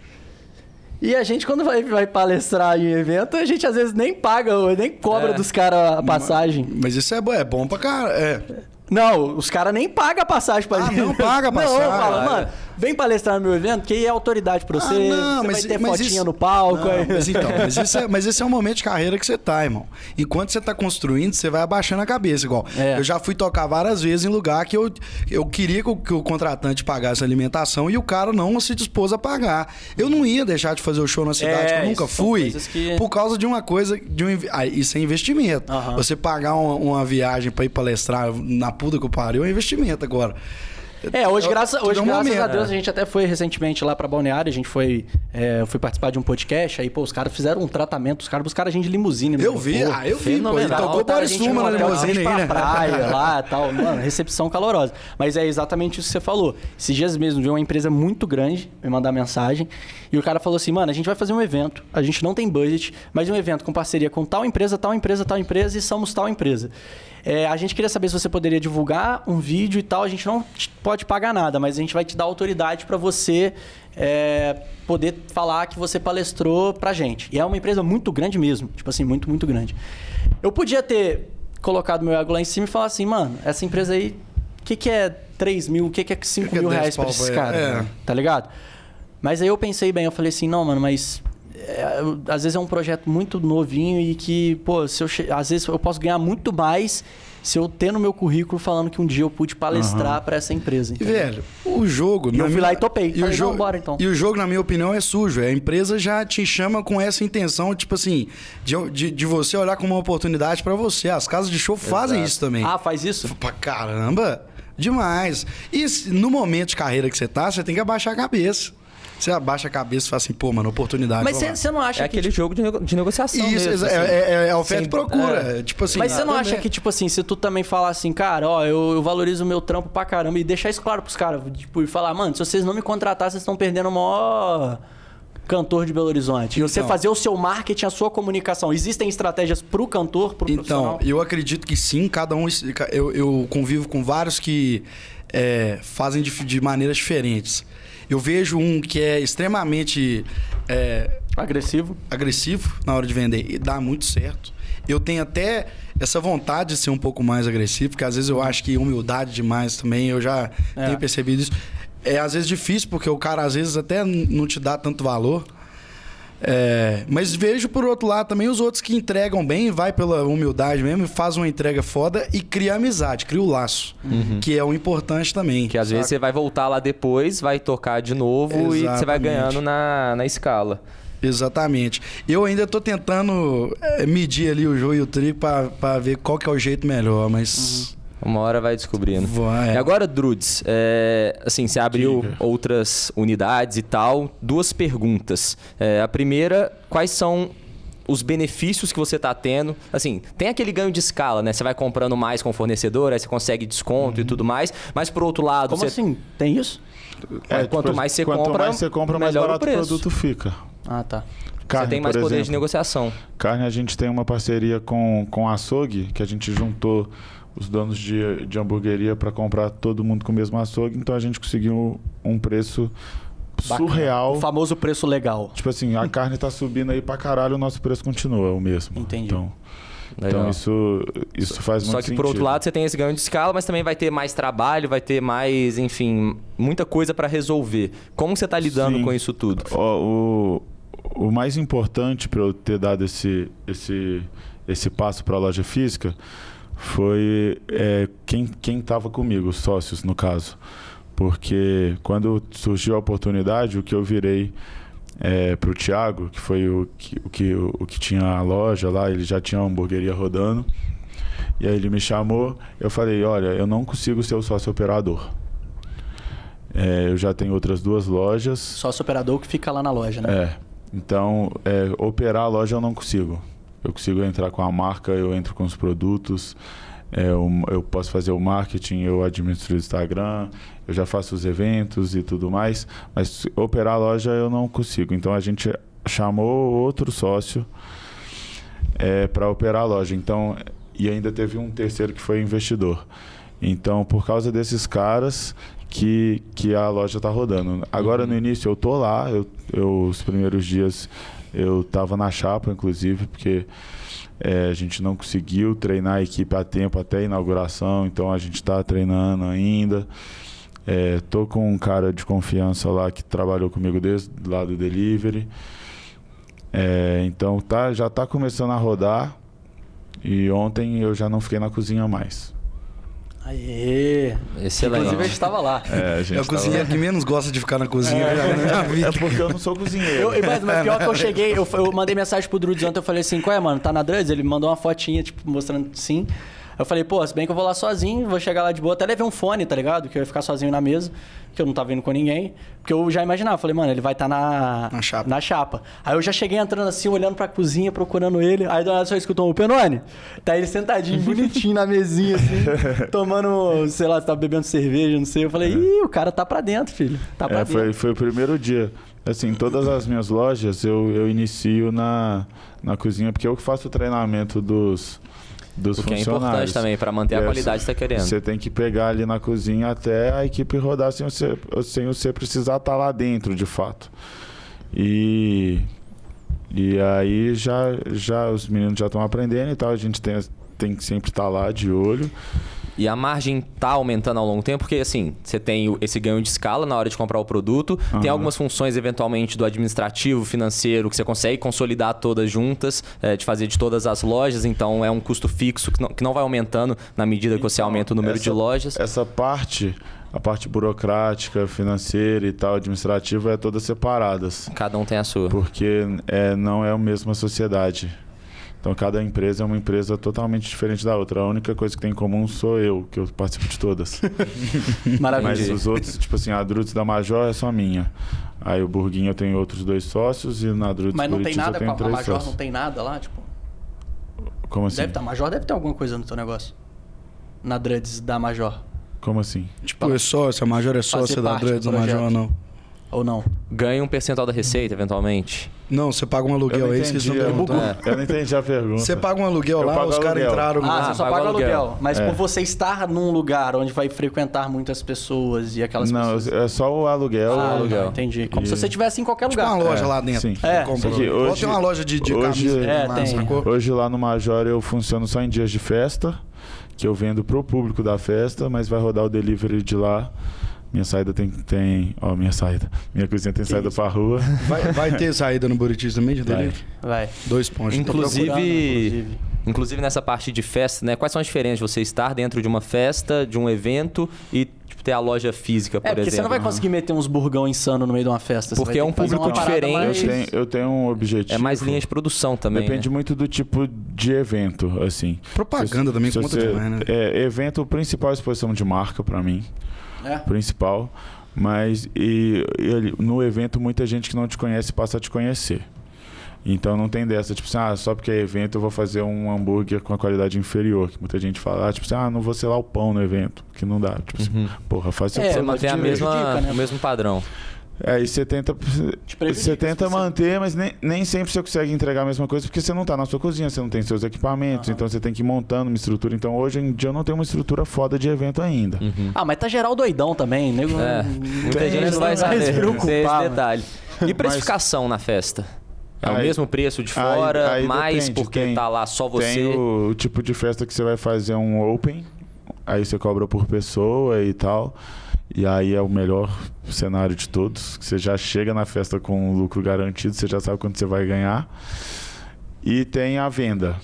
E a gente, quando vai, vai palestrar em evento, a gente às vezes nem paga, nem cobra É. dos caras a passagem. Mas isso é bom, é bom pra cara. É. Não, os caras nem pagam a passagem pra Ah, gente. não paga a Não, passagem. fala, mano, vem palestrar no meu evento, que aí é autoridade pra você. Ah, não, você mas, vai ter mas fotinha isso- no palco. Não, mas então, mas, isso é, mas esse é o momento de carreira que você tá, irmão. Enquanto você tá construindo, você vai abaixando a cabeça, igual. É. Eu já fui tocar várias vezes em lugar que eu, eu queria que o, que o contratante pagasse a alimentação e o cara não se dispôs a pagar. Eu não ia deixar de fazer o show na cidade, É, que eu nunca fui, que- por causa de uma coisa, de um, ah, isso é investimento. Aham. Você pagar uma, uma viagem pra ir palestrar na puta que eu pariu é investimento agora. É, hoje, graças, Tudo hoje, é um graças momento. a Deus, a gente até foi recentemente lá pra Balneário, a gente foi, é, eu fui participar de um podcast, aí, pô, os caras fizeram um tratamento, os caras buscaram a gente de limusine. Eu vi, aeroporto. ah, eu vi, pô. Ele tocou Botaram a Boris gente Suma num na limusine pra aí, né? praia lá e tal. Mano, recepção calorosa. Mas é exatamente isso que você falou. Esses dias mesmo, veio uma empresa muito grande me mandar mensagem e o cara falou assim, mano, a gente vai fazer um evento, a gente não tem budget, mas um evento com parceria com tal empresa, tal empresa, tal empresa e somos tal empresa. É, a gente queria saber se você poderia divulgar um vídeo e tal. A gente não pode pagar nada, mas a gente vai te dar autoridade para você é, poder falar que você palestrou pra gente. E é uma empresa muito grande mesmo. Tipo assim, muito, muito grande. Eu podia ter colocado meu ego lá em cima e falar assim, mano, essa empresa aí, o que, que é 3 mil, o que, que é 5 que é mil 10 reais pra esses caras? é. Tá ligado? Mas aí eu pensei bem, eu falei assim, não, mano, mas é, às vezes é um projeto muito novinho e que, pô, se eu che- às vezes eu posso ganhar muito mais se eu ter no meu currículo falando que um dia eu pude palestrar pra essa empresa. Entendeu? velho, o jogo. E eu fui minha- lá e topei. E o, Falei, não, jogo, bora, então. e o jogo, na minha opinião, é sujo. A empresa já te chama com essa intenção, tipo assim, de, de, de você olhar como uma oportunidade pra você. As casas de show fazem isso também. Ah, faz isso? Pra caramba, demais. E no momento de carreira que você tá, você tem que abaixar a cabeça. Você abaixa a cabeça e fala assim, pô, mano, oportunidade. Mas você não acha É que. aquele jogo de, nego- de negociação Isso, mesmo, exa- assim. é, é, é oferta Sem- e procura. Tipo assim. Mas você não ah, acha também. que, tipo assim, se tu também falar assim, cara, ó, eu, eu valorizo o meu trampo pra caramba e deixar isso claro pros caras, tipo, e falar, mano, se vocês não me contratar, vocês estão perdendo o maior cantor de Belo Horizonte. E você Então. fazer o seu marketing, a sua comunicação. Existem estratégias pro cantor, pro Então, profissional? eu acredito que sim, cada um. Eu, eu convivo com vários que é, fazem de, de maneiras diferentes. Eu vejo um que é extremamente é, Agressivo. agressivo na hora de vender e dá muito certo. Eu tenho até essa vontade de ser um pouco mais agressivo, porque às vezes eu acho que humildade demais também, eu já É. tenho percebido isso. É às vezes difícil, porque o cara às vezes até não te dá tanto valor. É, mas vejo por outro lado também os outros que entregam bem, vai pela humildade mesmo, faz uma entrega foda e cria amizade, cria o laço, que é o importante também. Que às vezes você vai voltar lá depois, vai tocar de novo e você vai Exatamente. ganhando na, na escala. Exatamente. Eu ainda tô tentando é, medir ali o joio e o trigo pra, pra ver qual que é o jeito melhor, mas. Uma hora vai descobrindo. Vai. E agora, Drudes, é, assim, você abriu Diga. outras unidades e tal. Duas perguntas. É, a primeira, quais são os benefícios que você está tendo? Assim, tem aquele ganho de escala, né? Você vai comprando mais com o fornecedor, aí você consegue desconto e tudo mais. Mas, por outro lado, Como você... assim? Tem isso? É, quanto mais você quanto compra, mais você compra, mais melhor o barato o preço. produto fica. Ah, tá. Carne, você tem mais poder de exemplo. negociação. Carne, a gente tem uma parceria com, com a açougue, que a gente juntou os donos de, de hamburgueria para comprar todo mundo com o mesmo açougue, então a gente conseguiu um preço Bacana. surreal. O famoso preço legal. Tipo assim, a carne tá subindo aí pra caralho, o nosso preço continua o mesmo. Entendi. Então, Legal. então isso, isso faz Só muito que por outro sentido. lado você tem esse ganho de escala, mas também vai ter mais trabalho, vai ter mais, enfim, muita coisa para resolver. Como você tá lidando Sim. com isso tudo? Ó, o, o mais importante para eu ter dado esse, esse, esse passo para a loja física foi é, quem quem estava comigo, os sócios no caso, porque quando surgiu a oportunidade, o que eu virei para o Thiago, que foi o que, o, que, o que tinha a loja lá, ele já tinha uma hamburgueria rodando, e aí ele me chamou, eu falei, olha, eu não consigo ser o sócio operador. É, eu já tenho outras duas lojas, Sócio operador que fica lá na loja, né? é. Então, é, operar a loja eu não consigo. Eu consigo entrar com a marca, eu entro com os produtos, é, eu, eu posso fazer o marketing, eu administro o Instagram, eu já faço os eventos e tudo mais, mas operar a loja eu não consigo. Então a gente chamou outro sócio para operar a loja. Então, e ainda teve um terceiro que foi investidor. Então, por causa desses caras que, que a loja está rodando. Agora, no início, eu tô lá. Eu, eu, os primeiros dias eu estava na chapa, inclusive, porque é, a gente não conseguiu treinar a equipe a tempo até a inauguração. Então, a gente está treinando ainda. É, tô com um cara de confiança lá que trabalhou comigo desde lá do delivery. É, então tá, já está começando a rodar. E ontem eu já não fiquei na cozinha mais. Aê! Excelente. Inclusive, a gente tava lá. É, a gente É o cozinheiro que menos gosta de ficar na cozinha já na minha vida. É porque eu não sou cozinheiro. Eu, mas, mas pior que eu cheguei, eu, eu mandei mensagem pro Drudes ontem, eu falei assim, qual é, mano? Tá na Drudes? Ele mandou uma fotinha, tipo, mostrando sim. Eu falei, pô, se bem que eu vou lá sozinho, vou chegar lá de boa. Até levei um fone, tá ligado? Que eu ia ficar sozinho na mesa, que eu não tava indo com ninguém. Porque eu já imaginava, falei, mano, ele vai estar na... Na chapa. Na chapa. Aí eu já cheguei entrando assim, olhando pra cozinha, procurando ele. Aí do nada só escutou o Penone. Tá ele sentadinho, bonitinho na mesinha, assim, tomando, sei lá, tava bebendo cerveja, não sei. Eu falei, ih, o cara tá pra dentro, filho. Tá pra É, dentro. foi, foi o primeiro dia. Assim, todas as minhas lojas eu, eu inicio na, na cozinha, porque eu que faço o treinamento dos, dos O que é funcionários. importante também, para manter a É, qualidade que você tá querendo. Você tem que pegar ali na cozinha até a equipe rodar sem você, sem você precisar estar lá dentro, de fato. E, e aí já, já os meninos já estão aprendendo e tal, a gente tem, tem que sempre estar lá de olho. E a margem tá aumentando ao longo do tempo, porque assim, você tem esse ganho de escala na hora de comprar o produto, tem Aham. algumas funções eventualmente do administrativo, financeiro, que você consegue consolidar todas juntas, é, de fazer de todas as lojas, então é um custo fixo que não, que não vai aumentando na medida que você aumenta o número de Essa- lojas. Essa parte, a parte burocrática, financeira e tal, administrativa, é todas separadas. Cada um tem a sua. Porque é, não é a mesma sociedade. Então cada empresa é uma empresa totalmente diferente da outra. A única coisa que tem em comum sou eu, que eu participo de todas. Maravilha. Mas os outros, tipo assim, a Drudes da Major é só minha. Aí o Burguinho eu tenho outros dois sócios e na Drudes Mas não tem Buritis eu nada tenho com a, Major, sócios. não tem nada lá, tipo. Como assim? Deve estar, Major deve ter alguma coisa no teu negócio. Na Druds da Major. Como assim? Tipo, é sócio, a Major é sócia da do a Major não. Ou não? Ganha um percentual da receita, eventualmente. Não, você paga um aluguel, não é isso que eles estão entendi, perguntando. É. Eu não entendi a pergunta. Você paga um aluguel Eu lá, os caras entraram no. Ah, Ah, você só paga aluguel. aluguel. Mas É. por você estar num lugar onde vai frequentar muitas pessoas e aquelas Não, pessoas. é só o aluguel. Ah, aluguel. entendi. Como E- se você estivesse em qualquer Tipo lugar. uma loja É, lá dentro. sim. É. hoje- tem uma loja de, de hoje- camisa É, lá, tem. sacou? Hoje lá no Major eu funciono só em dias de festa, que eu vendo pro público da festa, mas vai rodar o delivery de lá. Minha saída tem. tem ó, minha saída. Minha cozinha tem saída pra rua. Vai, vai ter saída no Buritis também de Vai. Vai. Dois pontos. Inclusive- inclusive. Inclusive nessa parte de festa, né? Quais são as diferenças de você estar dentro de uma festa, de um evento e tipo, ter a loja física, por É, porque exemplo? você não vai conseguir meter uns burgão insano no meio de uma festa. Porque é um que público diferente. mais- Eu tenho, eu tenho um objetivo. É mais linha de produção também. Depende né? muito do tipo de evento, assim. Propaganda também Se conta você- demais, né? É, evento principal é exposição de marca pra mim, É. principal. Mas e, e no evento muita gente que não te conhece passa a te conhecer. Então não tem dessa, tipo assim, ah, só porque é evento eu vou fazer um hambúrguer com a qualidade inferior. Que muita gente fala, ah, tipo assim, ah, não vou selar o pão no evento. Que não dá. Tipo assim, Uhum. porra, faz seu É, mantém a mesma, né? o mesmo padrão. Aí você tenta, você tenta manter, mas nem, nem sempre você consegue entregar a mesma coisa porque você não tá na sua cozinha, você não tem seus equipamentos, Aham. então você tem que ir montando uma estrutura. Então hoje em dia eu não tenho uma estrutura foda de evento ainda. Uhum. Ah, mas tá geral doidão também. Nego, É, muita Tem gente não vai saber se preocupar, ter esse detalhe. E precificação na festa? É o Aí- mesmo preço de aí- fora, aí mais depende, porque tem- tá lá só Tem você. o, o tipo de festa que você vai fazer um open, aí você cobra por pessoa e tal. E aí é o melhor cenário de todos. que Você já chega na festa com um lucro garantido, você já sabe quanto você vai ganhar. E tem a venda.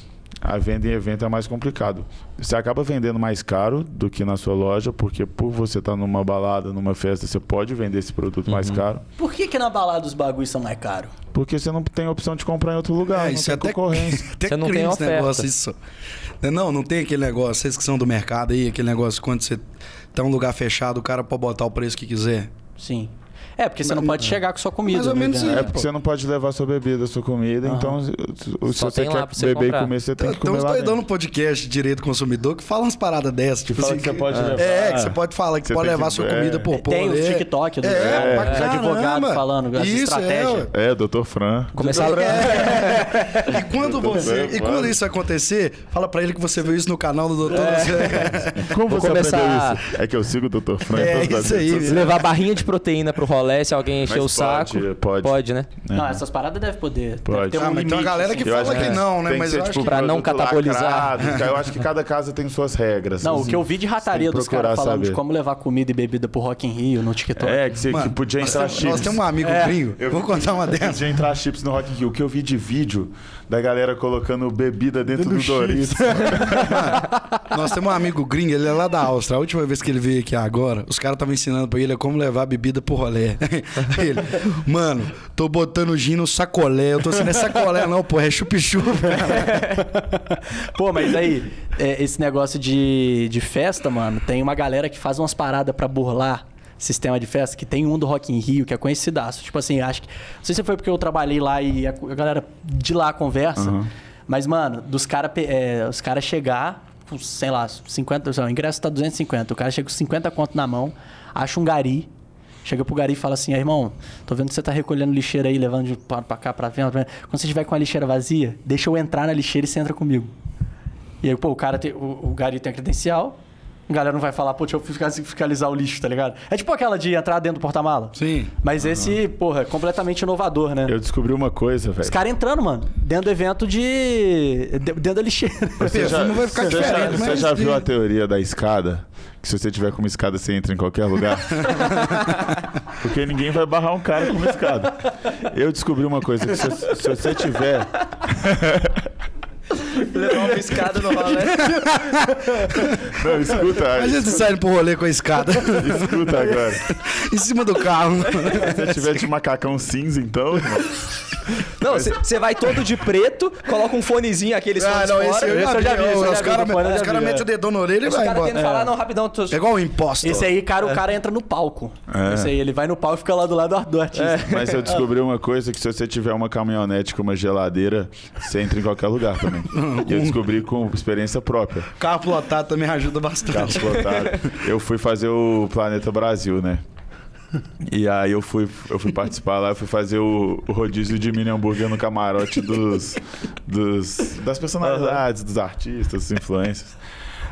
A venda em evento é mais complicado. Você acaba vendendo mais caro do que na sua loja, porque por você estar numa balada, numa festa, você pode vender esse produto mais Uhum. caro. Por que que na balada os bagulhos são mais caros? Porque você não tem opção de comprar em outro lugar, É, não isso tem é até, concorrência. até Você não tem esse oferta. negócio isso. Não, não tem aquele negócio, vocês que são do mercado aí, aquele negócio quando você um lugar fechado, o cara pode botar o preço que quiser. Sim. É, porque você não pode chegar com sua comida. Mais ou menos isso. É porque você não pode levar sua bebida, sua comida, Aham. então se, Só você tem lá quer pra você beber comprar. e comer, você tem que Então comer os lá doidão dentro. no podcast Direito do Consumidor que fala umas paradas dessas. Tipo fala assim, que você pode é, levar. É, que você pode falar que Você pode tem levar que- sua é. comida por pôr. Tem os é. TikTok dos, É, pra dos caramba. advogados falando essa Isso, estratégia. É, É, doutor Fran. Começar É. E quando você, e quando isso acontecer, fala pra ele que você viu isso no canal do doutor. Como Vou você começar- aprendeu isso? É que eu sigo o doutor Fran. em É todas as isso redes aí. sociais. Levar barrinha de proteína pro rolê se alguém encher Mas o saco. pode, pode. Pode, né? Não, essas paradas devem poder. Deve Pode. ter um Ah, mas tem uma galera que assim. Eu fala acho que não, né? Mas ser, eu acho tipo, que- Pra não catabolizar. lacrado. Eu acho que cada casa tem suas regras. Não, o assim. que eu vi de rataria que dos caras falando de como levar comida e bebida pro Rock in Rio no TikTok. É, que, você, que podia nós entrar temos, chips. nós temos um amigo É. gringo. Eu Vou contar uma dessas. Podia entrar chips no Rock in Rio. O que eu vi de vídeo da galera colocando bebida dentro do Doritos. Nós temos um amigo gringo, ele é lá da Áustria. A última vez que ele veio aqui agora, os caras estavam ensinando pra ele como levar bebida pro rolê. Aí ele, mano, tô botando gin no sacolé. Eu tô assim, não é sacolé não, pô, é chup-chup. Pô, mas aí, é, esse negócio de, de festa, mano, tem uma galera que faz umas paradas pra burlar sistema de festa, que tem um do Rock in Rio, que é conhecidaço. Tipo assim, acho que... Não sei se foi porque eu trabalhei lá e a, a galera de lá conversa, Uhum. mas, mano, dos cara, é, os caras chegar sei lá, 50... sei lá, O ingresso tá 250, o cara chega com 50 conto na mão, acha um gari, Chega pro Gari e fala assim: ah, irmão, tô vendo que você tá recolhendo lixeira aí, levando de pra, pra cá, pra venda. Quando você estiver com a lixeira vazia, deixa eu entrar na lixeira e você entra comigo. E aí, pô, o cara tem. O, o Gari tem a credencial. A galera não vai falar, pô, deixa eu fisca- fiscalizar o lixo, tá ligado? É tipo aquela de entrar dentro do porta-mala. Sim. Mas esse, porra, é completamente inovador, né? Eu descobri uma coisa, Os velho. caras entrando, mano, dentro do evento de. de- dentro da lixeira. Você já, não vai ficar você diferente, já, mas... você já viu a teoria da escada? Que se você tiver com uma escada, você entra em qualquer lugar? Porque ninguém vai barrar um cara com uma escada. Eu descobri uma coisa, que se, se você tiver... Levar uma escada no rolê. Não, escuta. Imagina você saindo pro rolê com a escada Escuta agora. em cima do carro. Se você tiver de macacão cinza, então, irmão. Não, você vai todo de preto, coloca um fonezinho aqueles Ah, fones não, fora. esse eu esse eu já vi, esse eu já Os caras os cara metem é. o dedão na orelha e Os vai caras embora. tentam falar, não, rapidão. Tô... É igual o imposto. Esse aí, cara, o cara entra no palco. Esse aí, ele vai no palco e fica lá do lado do artista. Mas eu descobri uma coisa, que se você tiver uma caminhonete com uma geladeira, você entra em qualquer lugar também. E eu descobri com experiência própria. Carro plotado também ajuda Carro bastante. plotado. Eu fui fazer o Planeta Brasil, né? E aí eu fui, eu fui participar lá, eu fui fazer o, o rodízio de mini hambúrguer no camarote dos, dos das personalidades, dos artistas, dos influencers.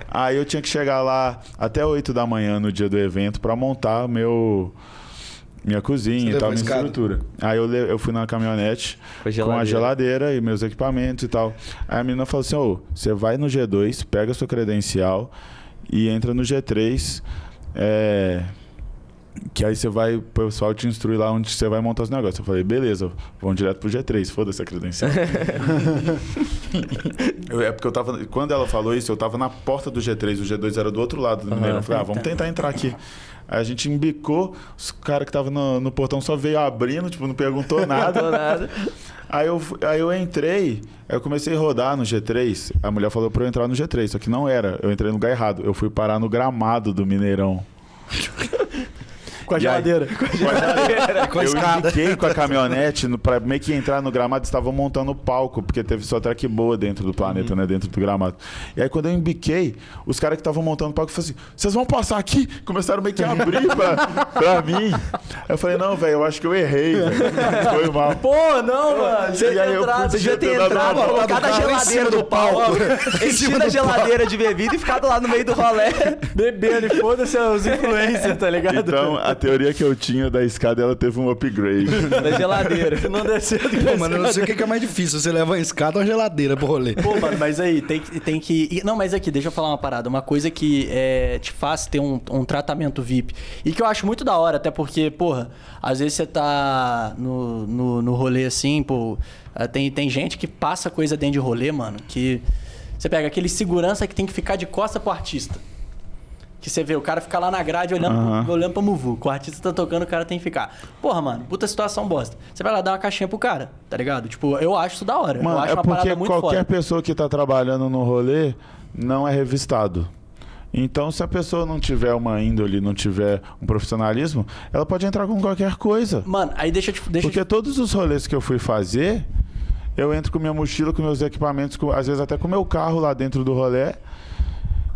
Aí eu tinha que chegar lá até 8 da manhã no dia do evento pra montar meu minha cozinha e tal, a minha escada? estrutura. Aí eu, eu fui na caminhonete Com a com a geladeira. e meus equipamentos e tal. Aí a menina falou assim: Ô, você vai no G2, pega sua credencial e entra no G3. É, que aí você vai, o pessoal te instrui lá onde você vai montar os negócios. Eu falei, beleza, vamos direto pro G3, foda-se a credencial. Eu- é porque eu tava. Quando ela falou isso, eu tava na porta do G3, o G2 era do outro lado do Mineirão. Eu falei, ah, vamos tentar entrar aqui. Aí a gente embicou, os cara que tava no, no portão só veio abrindo, tipo, não perguntou nada. Não, nada. Aí eu, aí eu entrei, aí eu comecei a rodar no G3. A mulher falou pra eu entrar no G3, só que não era. Eu entrei no lugar errado. Eu fui parar no gramado do Mineirão. Com a E aí- geladeira. Com a eu escada. indiquei com a caminhonete no, pra meio que entrar no gramado, estavam montando o palco, porque teve só track boa dentro do planeta, né? Dentro do gramado. E aí quando eu embiquei, os caras que estavam montando o palco falaram assim: vocês vão passar aqui? Começaram meio que a abrir pra, pra mim. Aí eu falei, não, velho, eu acho que eu errei, velho. Foi mal. Pô, não, mano. Você, E eu entrado, podia você devia ter entrado, colocado do a geladeira do palco, palco. Em cima enchido a geladeira de bebida e ficado lá no meio do rolê Bebendo e foda-se os influencers, tá ligado? Então, a teoria que eu tinha da escada, ela teve um upgrade. da geladeira. não desceu do Pô, mano, eu não sei o que é mais difícil. Você leva uma escada ou uma geladeira pro rolê. Pô, mano, mas aí, tem, que- tem que. Não, mas aqui, deixa eu falar uma parada. Uma coisa que é, te faz ter um, um tratamento VIP. E que eu acho muito da hora, até porque, porra, às vezes você tá no, no, no rolê assim, pô. ah, Tem, tem gente que passa coisa dentro de rolê, mano, que. Você pega aquele segurança que tem que ficar de costa pro artista. Que você vê, o cara fica lá na grade olhando, Aham. pro, olhando pra Muvu. O artista tá tocando, o cara tem que ficar. Porra, mano, puta situação bosta. Você vai lá dar uma caixinha pro cara, tá ligado? Tipo, eu acho isso da hora. eu Mano, acho é uma porque parada muito qualquer foda. pessoa que tá trabalhando no rolê não é revistado. Então, se a pessoa não tiver uma índole, não tiver um profissionalismo, ela pode entrar com qualquer coisa. Mano, aí deixa eu te. Deixa eu Porque te... todos os rolês que eu fui fazer, eu entro com minha mochila, com meus equipamentos, com- às vezes até com meu carro lá dentro do rolê.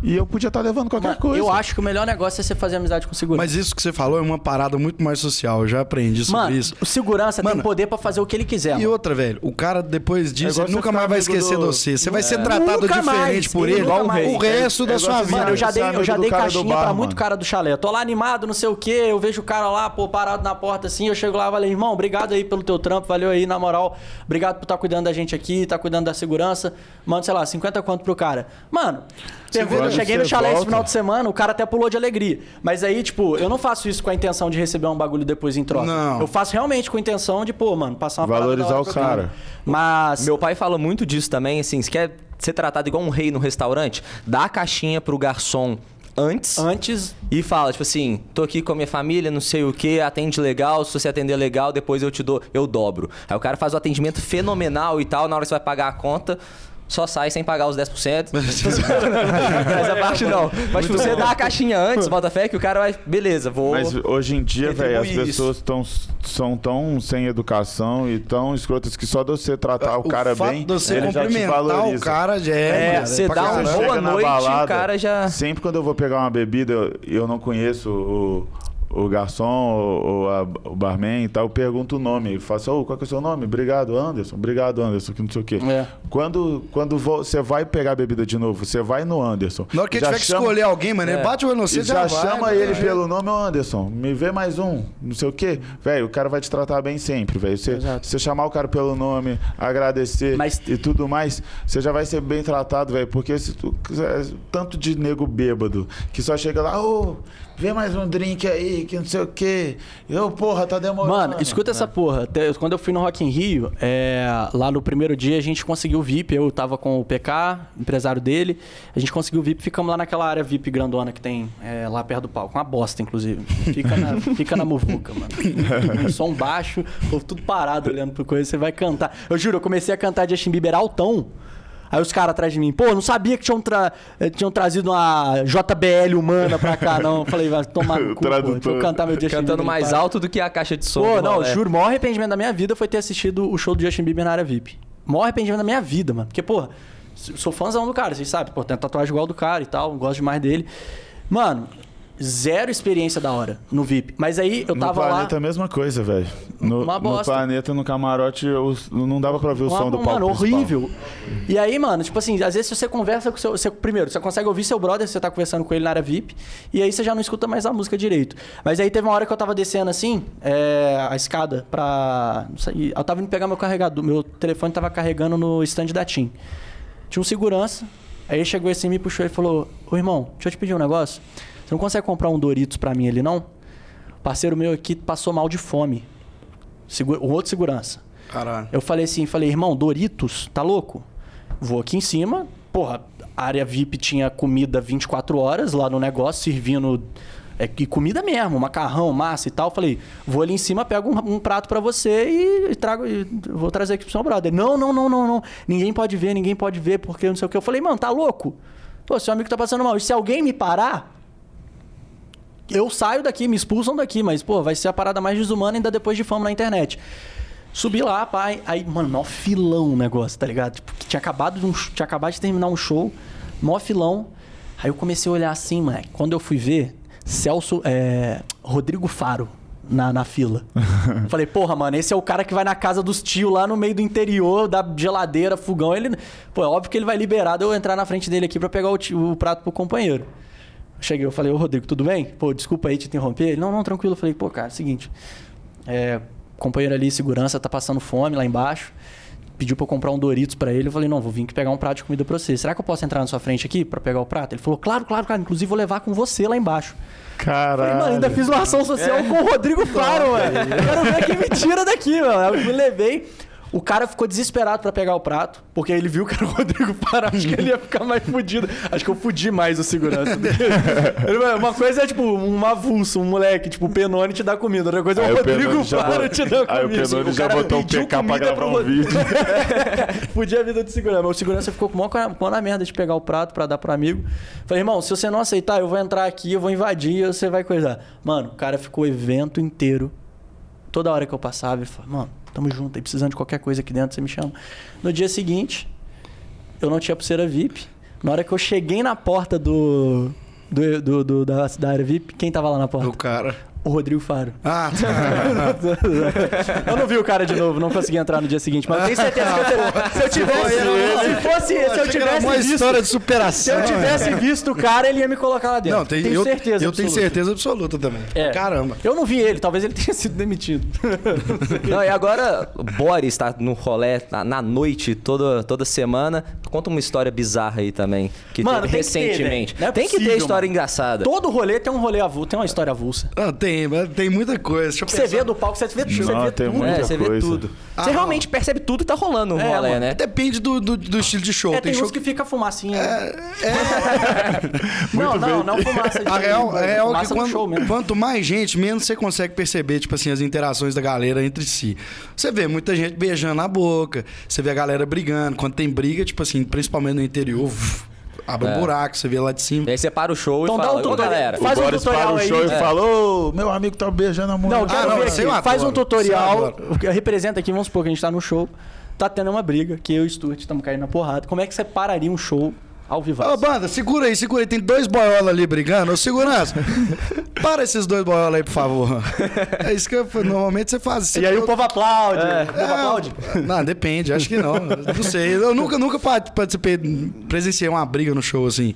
E eu podia estar levando qualquer Mano, coisa. eu acho que o melhor negócio é você fazer amizade com segurança. Mas isso que você falou é uma parada muito mais social. Eu já aprendi sobre Mano, isso. o segurança tem Mano, poder pra fazer o que ele quiser. E mano. outra, velho, o cara depois disso, igual ele você nunca mais vai esquecer do- de você. Você vai ser tratado Nunca diferente mais, por ele mais. o resto É da igual sua vida. Mano, eu já é dei, eu já dei caixinha bar, pra mano. muito cara do chalé. Eu tô lá animado, não sei o quê. Eu vejo o cara lá, pô, parado na porta assim. Eu chego lá e falei, irmão, obrigado aí pelo teu trampo. Valeu aí, na moral. Obrigado por estar cuidando da gente aqui, tá cuidando da segurança. Mano, sei lá, 50 conto pro cara. Mano, pergunta, eu cheguei no chalé esse final de semana, o cara até pulou de alegria. Mas aí, tipo, eu não faço isso com a intenção de receber um bagulho depois em troca. Não. Eu faço realmente com a intenção de, pô, mano, passar uma Valorizar o cara. Mas. Meu pai fala muito disso também, assim, se quer ser tratado igual um rei no restaurante, dá a caixinha pro garçom antes Antes e fala, tipo assim, tô aqui com a minha família, não sei o que, atende legal, se você atender legal, depois eu te dou, eu dobro. Aí o cara faz o atendimento fenomenal e tal, na hora que você vai pagar a conta, só sai sem pagar os 10%. Essa parte não. Mas tipo, você dá a caixinha antes, bota fé, que o cara vai, beleza, vou... Mas hoje em dia, velho, as pessoas tão, são tão sem educação e tão escrotas que só de você tratar o, cara fato bem, de você ele já te valoriza. o cara já é. É, mano, você dá um caralho. boa noite, balada, o cara já... Sempre quando eu vou pegar uma bebida, eu, eu não conheço o, o garçom ou, ou a- o barman e tal, eu pergunto o nome. Eu faço, ô, qual que é o seu nome? Obrigado, Anderson. Obrigado, Anderson, que não sei o quê. É. Quando, quando vo- você vai pegar a bebida de novo, você vai no Anderson. Na hora que tiver que chama- escolher alguém, mano, ele bate o e você já, já, vai, chama né? ele pelo nome, ô Anderson, me vê mais um, não sei o quê. Velho, o cara vai te tratar bem sempre, velho. Você, você chamar o cara pelo nome, agradecer Mas- e tudo mais, você já vai ser bem tratado, velho. Porque se tu quiser, tanto de nego bêbado que só chega lá, ô, vê mais um drink aí, que não sei o quê. Eu, porra, tá demorando. Mano, escuta essa porra. Quando eu fui no Rock in Rio, é, lá no primeiro dia a gente conseguiu o VIP. Eu tava com o PK, empresário dele. A gente conseguiu o VIP. Ficamos lá naquela área VIP grandona que tem é, lá perto do palco. Uma bosta, inclusive. Fica na, fica na muvuca, mano. Som baixo, o povo tudo parado olhando pro coisa. Você vai cantar. Eu juro, eu comecei a cantar Justin Bieber altão. Aí os caras atrás de mim, pô, não sabia que tinham, tra- eh, tinham trazido uma JBL humana pra cá, não. Eu falei, vai tomar no cu, pô. Deixa eu cantar meu Justin Cantando Bieber, mais para. alto do que a caixa de som. Pô, não, rolê. juro, o maior arrependimento da minha vida foi ter assistido o show do Justin Bieber na área VIP. O maior arrependimento da minha vida, mano. Porque, pô, sou fãzão do cara, vocês sabem. Pô, tem tatuagem igual do cara e tal, gosto demais dele. Mano, zero experiência da hora no VIP. Mas aí eu No tava lá. planeta é a mesma coisa, velho. No, Uma no bosta. planeta, no camarote, eu- não dava pra ver o Uma- som do palco Mano, principal. horrível. E aí, mano, tipo assim, às vezes você conversa com o seu. Você, primeiro, você consegue ouvir seu brother, você tá conversando com ele na área VIP, e aí você já não escuta mais a música direito. Mas aí teve uma hora que eu tava descendo assim, é, a escada pra. Não sei, eu tava indo pegar meu carregador, meu telefone tava carregando no stand da TIM. Tinha um segurança, aí chegou assim, me puxou e falou: Ô irmão, deixa eu te pedir um negócio. Você não consegue comprar um Doritos pra mim ali, não? O parceiro meu aqui passou mal de fome. Segu- O outro segurança. Caralho. Eu falei assim, falei, irmão, Doritos, tá louco? Vou aqui em cima, porra, a área VIP tinha comida 24 horas lá no negócio, servindo. É, e comida mesmo, macarrão, massa e tal. Falei, vou ali em cima, pego um, um prato pra você e, e trago. e vou trazer aqui pro seu brother. Não, não, não, não, não. Ninguém pode ver, ninguém pode ver, porque não sei o que. Eu falei, mano, tá louco? Pô, seu amigo tá passando mal. E se alguém me parar, eu saio daqui, me expulsam daqui, mas, pô, vai ser a parada mais desumana ainda depois de fama na internet. Subi lá, pai. Aí, mano, mó filão o negócio, tá ligado? Tipo, que tinha acabado de, um, tinha acabado de terminar um show, mó filão. Aí eu comecei a olhar assim, moleque. Quando eu fui ver, Celso. É, Rodrigo Faro na, na fila. Falei, porra, mano, esse é o cara que vai na casa dos tios lá no meio do interior, da geladeira, fogão. Ele. Pô, é óbvio que ele vai liberar de eu entrar na frente dele aqui pra pegar o, ti- o prato pro companheiro. Cheguei, eu falei, ô Rodrigo, tudo bem? Pô, desculpa aí te interromper. Ele, não, não, tranquilo. Eu falei, pô, cara, seguinte. É, companheiro ali, segurança, tá passando fome lá embaixo. Pediu pra eu comprar um Doritos pra ele. Eu falei, não, vou vir aqui pegar um prato de comida pra você. Será que eu posso entrar na sua frente aqui pra pegar o prato? Ele falou, claro, claro, claro. Inclusive, vou levar com você lá embaixo. Caralho. Falei, mano, ainda fiz uma ação social É. com o Rodrigo Faro, mano. Quero ver quem me tira daqui, mano. Eu fui, levei. O cara ficou desesperado pra pegar o prato, porque ele viu que era o Rodrigo Faro. Acho que ele ia ficar mais fudido. Acho que eu fudi mais o segurança dele. Uma coisa é, tipo, um avulso, um moleque, tipo, o Penone te dá comida. Outra coisa é o Rodrigo botou- te dá comida. Aí o Penone O já botou o pediu PK pra gravar um vídeo. Fudia a vida do segurança. Mas o segurança ficou com mó, na merda de pegar o prato pra dar pro amigo. Falei, irmão, se você não aceitar, eu vou entrar aqui, eu vou invadir e você vai coisar. Mano, o cara ficou o evento inteiro. Toda hora que eu passava, ele falava, mano, tamo junto aí, precisando de qualquer coisa aqui dentro, você me chama. No dia seguinte, eu não tinha pulseira VIP. Na hora que eu cheguei na porta do. do, do, do- da, da área VIP, quem tava lá na porta? O cara. O Rodrigo Faro. Ah, tá. eu não vi o cara de novo, não consegui entrar no dia seguinte, mas eu tenho certeza que eu teria- se eu tivesse, se fosse, se eu tivesse uma visto, história de se superação. eu tivesse visto o cara, ele ia me colocar lá dentro. Não, tem, tenho eu, certeza. eu tenho absoluta. certeza absoluta também. É. Caramba. Eu não vi ele, talvez ele tenha sido demitido. Não, e agora o Boris tá no rolé na, na noite, toda, toda semana. Conta uma história bizarra aí também. Que Mano, teve tem que ter, recentemente. Não é tem que ter possível, história mano. engraçada. Todo rolê tem um rolê avulso, tem uma história avulsa. Ah, tem, mas tem muita coisa. Deixa eu Você vê do palco, você vê, você Não, vê tem tudo. muita é, você vê tudo. Ah, você não. realmente percebe tudo que tá rolando no É, rolê, né? Depende do, do, do estilo de show. É, tem, show uns que fica fumacinha. né? É, não, não, não fumaça de A real, é que quando- show mesmo. quanto mais gente, menos você consegue perceber, tipo assim, as interações da galera entre si. Você vê muita gente beijando na boca, você vê a galera brigando. Quando tem briga, tipo assim, principalmente no interior, uf, abre um É. buraco, você vê lá de cima. E aí você para o show Então e dá fala, um "Ô, tutorial. galera. Faz o um Boris tutorial para o aí. show É. e falou: meu amigo tá beijando a mulher. Não, quero não, ver aqui. Faz um tutorial. Representa aqui, vamos supor que a gente tá no show. Tá tendo uma briga, que eu e o Stuart estamos caindo na porrada. Como é que você pararia um show ao vivo? Ô, banda, segura aí, segura aí. Tem dois boiola ali brigando. Ô, segurança, para esses dois boiola aí, por favor. É isso que eu, normalmente você faz. E aí o povo aplaude. É. O povo aplaude. Não, depende, acho que não. Não sei. Eu nunca, nunca pa- participei, presenciei uma briga no show assim.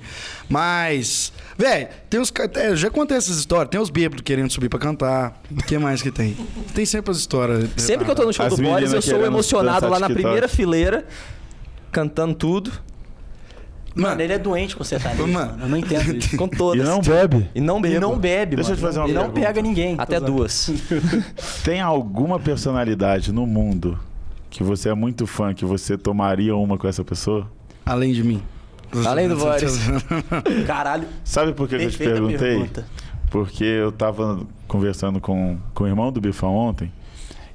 Mas, velho, tem uns. é, já contei essas histórias. Tem os bêbados querendo subir pra cantar. O que mais que tem? Tem sempre as histórias. Sempre que eu tô no show As do Boris, eu sou emocionado lá na primeira fileira, cantando tudo. Mano, ele é doente com sertanejo. Mano. Mano, eu não entendo isso. Com E todas. não bebe. E não bebo. Ele não bebe, Deixa eu mano. te fazer uma Ele não pergunta. pega ninguém. Até duas. Tem alguma personalidade no mundo que você é muito fã, que você tomaria uma com essa pessoa? Além de mim. Além do Boris. Caralho, Sabe por que, eu te perguntei? pergunta. Porque eu tava conversando com, com o irmão do Bifão ontem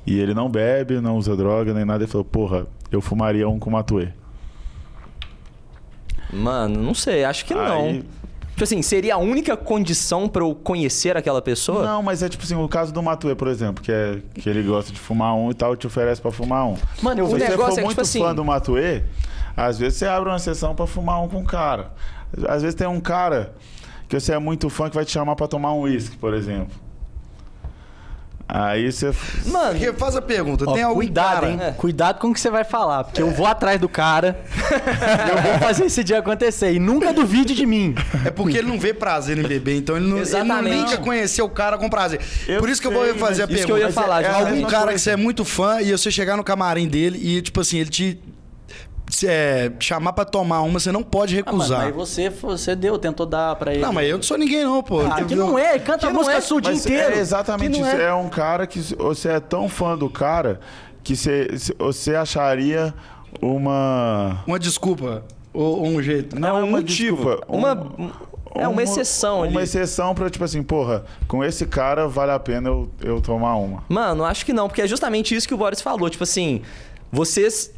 e ele não bebe, não usa droga nem nada. Ele falou: Porra, eu fumaria um com Matuê. Mano, não sei, acho que não. Aí- Tipo assim, seria a única condição pra eu conhecer aquela pessoa? Não, mas é tipo assim, o caso do Matuê, por exemplo, que, é, que ele gosta de fumar um e tal, te oferece pra fumar um. Mano, eu O Se você negócio for é que, muito tipo assim- fã do Matuê, às vezes você abre uma sessão pra fumar um com um cara. Às vezes tem um cara que você é muito fã que vai te chamar pra tomar um uísque, por exemplo. Aí você. Mano, Porque faz a pergunta, Ó, tem algum cuidado, cara... hein? É. Cuidado com o que você vai falar, porque eu vou atrás do cara e eu vou fazer esse dia acontecer. E nunca duvide de mim. É porque ele não vê prazer em beber, então ele não, ele não Exatamente. linka conhecer o cara com prazer. Eu Por isso que eu sei, vou fazer a mas isso pergunta. que eu ia falar, é, é é algum mesma cara coisa. que você é muito fã e você chegar no camarim dele e, tipo assim, ele te é, chamar pra tomar uma, você não pode Ah, mano, recusar. aí você, você deu, tentou dar pra ele. Não, mas eu não sou ninguém não, pô. Ah, que não é, ele canta Que a não música é, sua o dia Mas inteiro. É exatamente não isso. é. É. um cara que você é tão fã do cara que você, você acharia uma. Uma desculpa ou, ou um jeito. Não, é um uma motivo. desculpa, Uma, um- é uma exceção ali. Uma exceção pra, tipo assim, porra, com esse cara vale a pena eu, eu tomar uma. Mano, acho que não, porque é justamente isso que o Boris falou. Tipo assim, vocês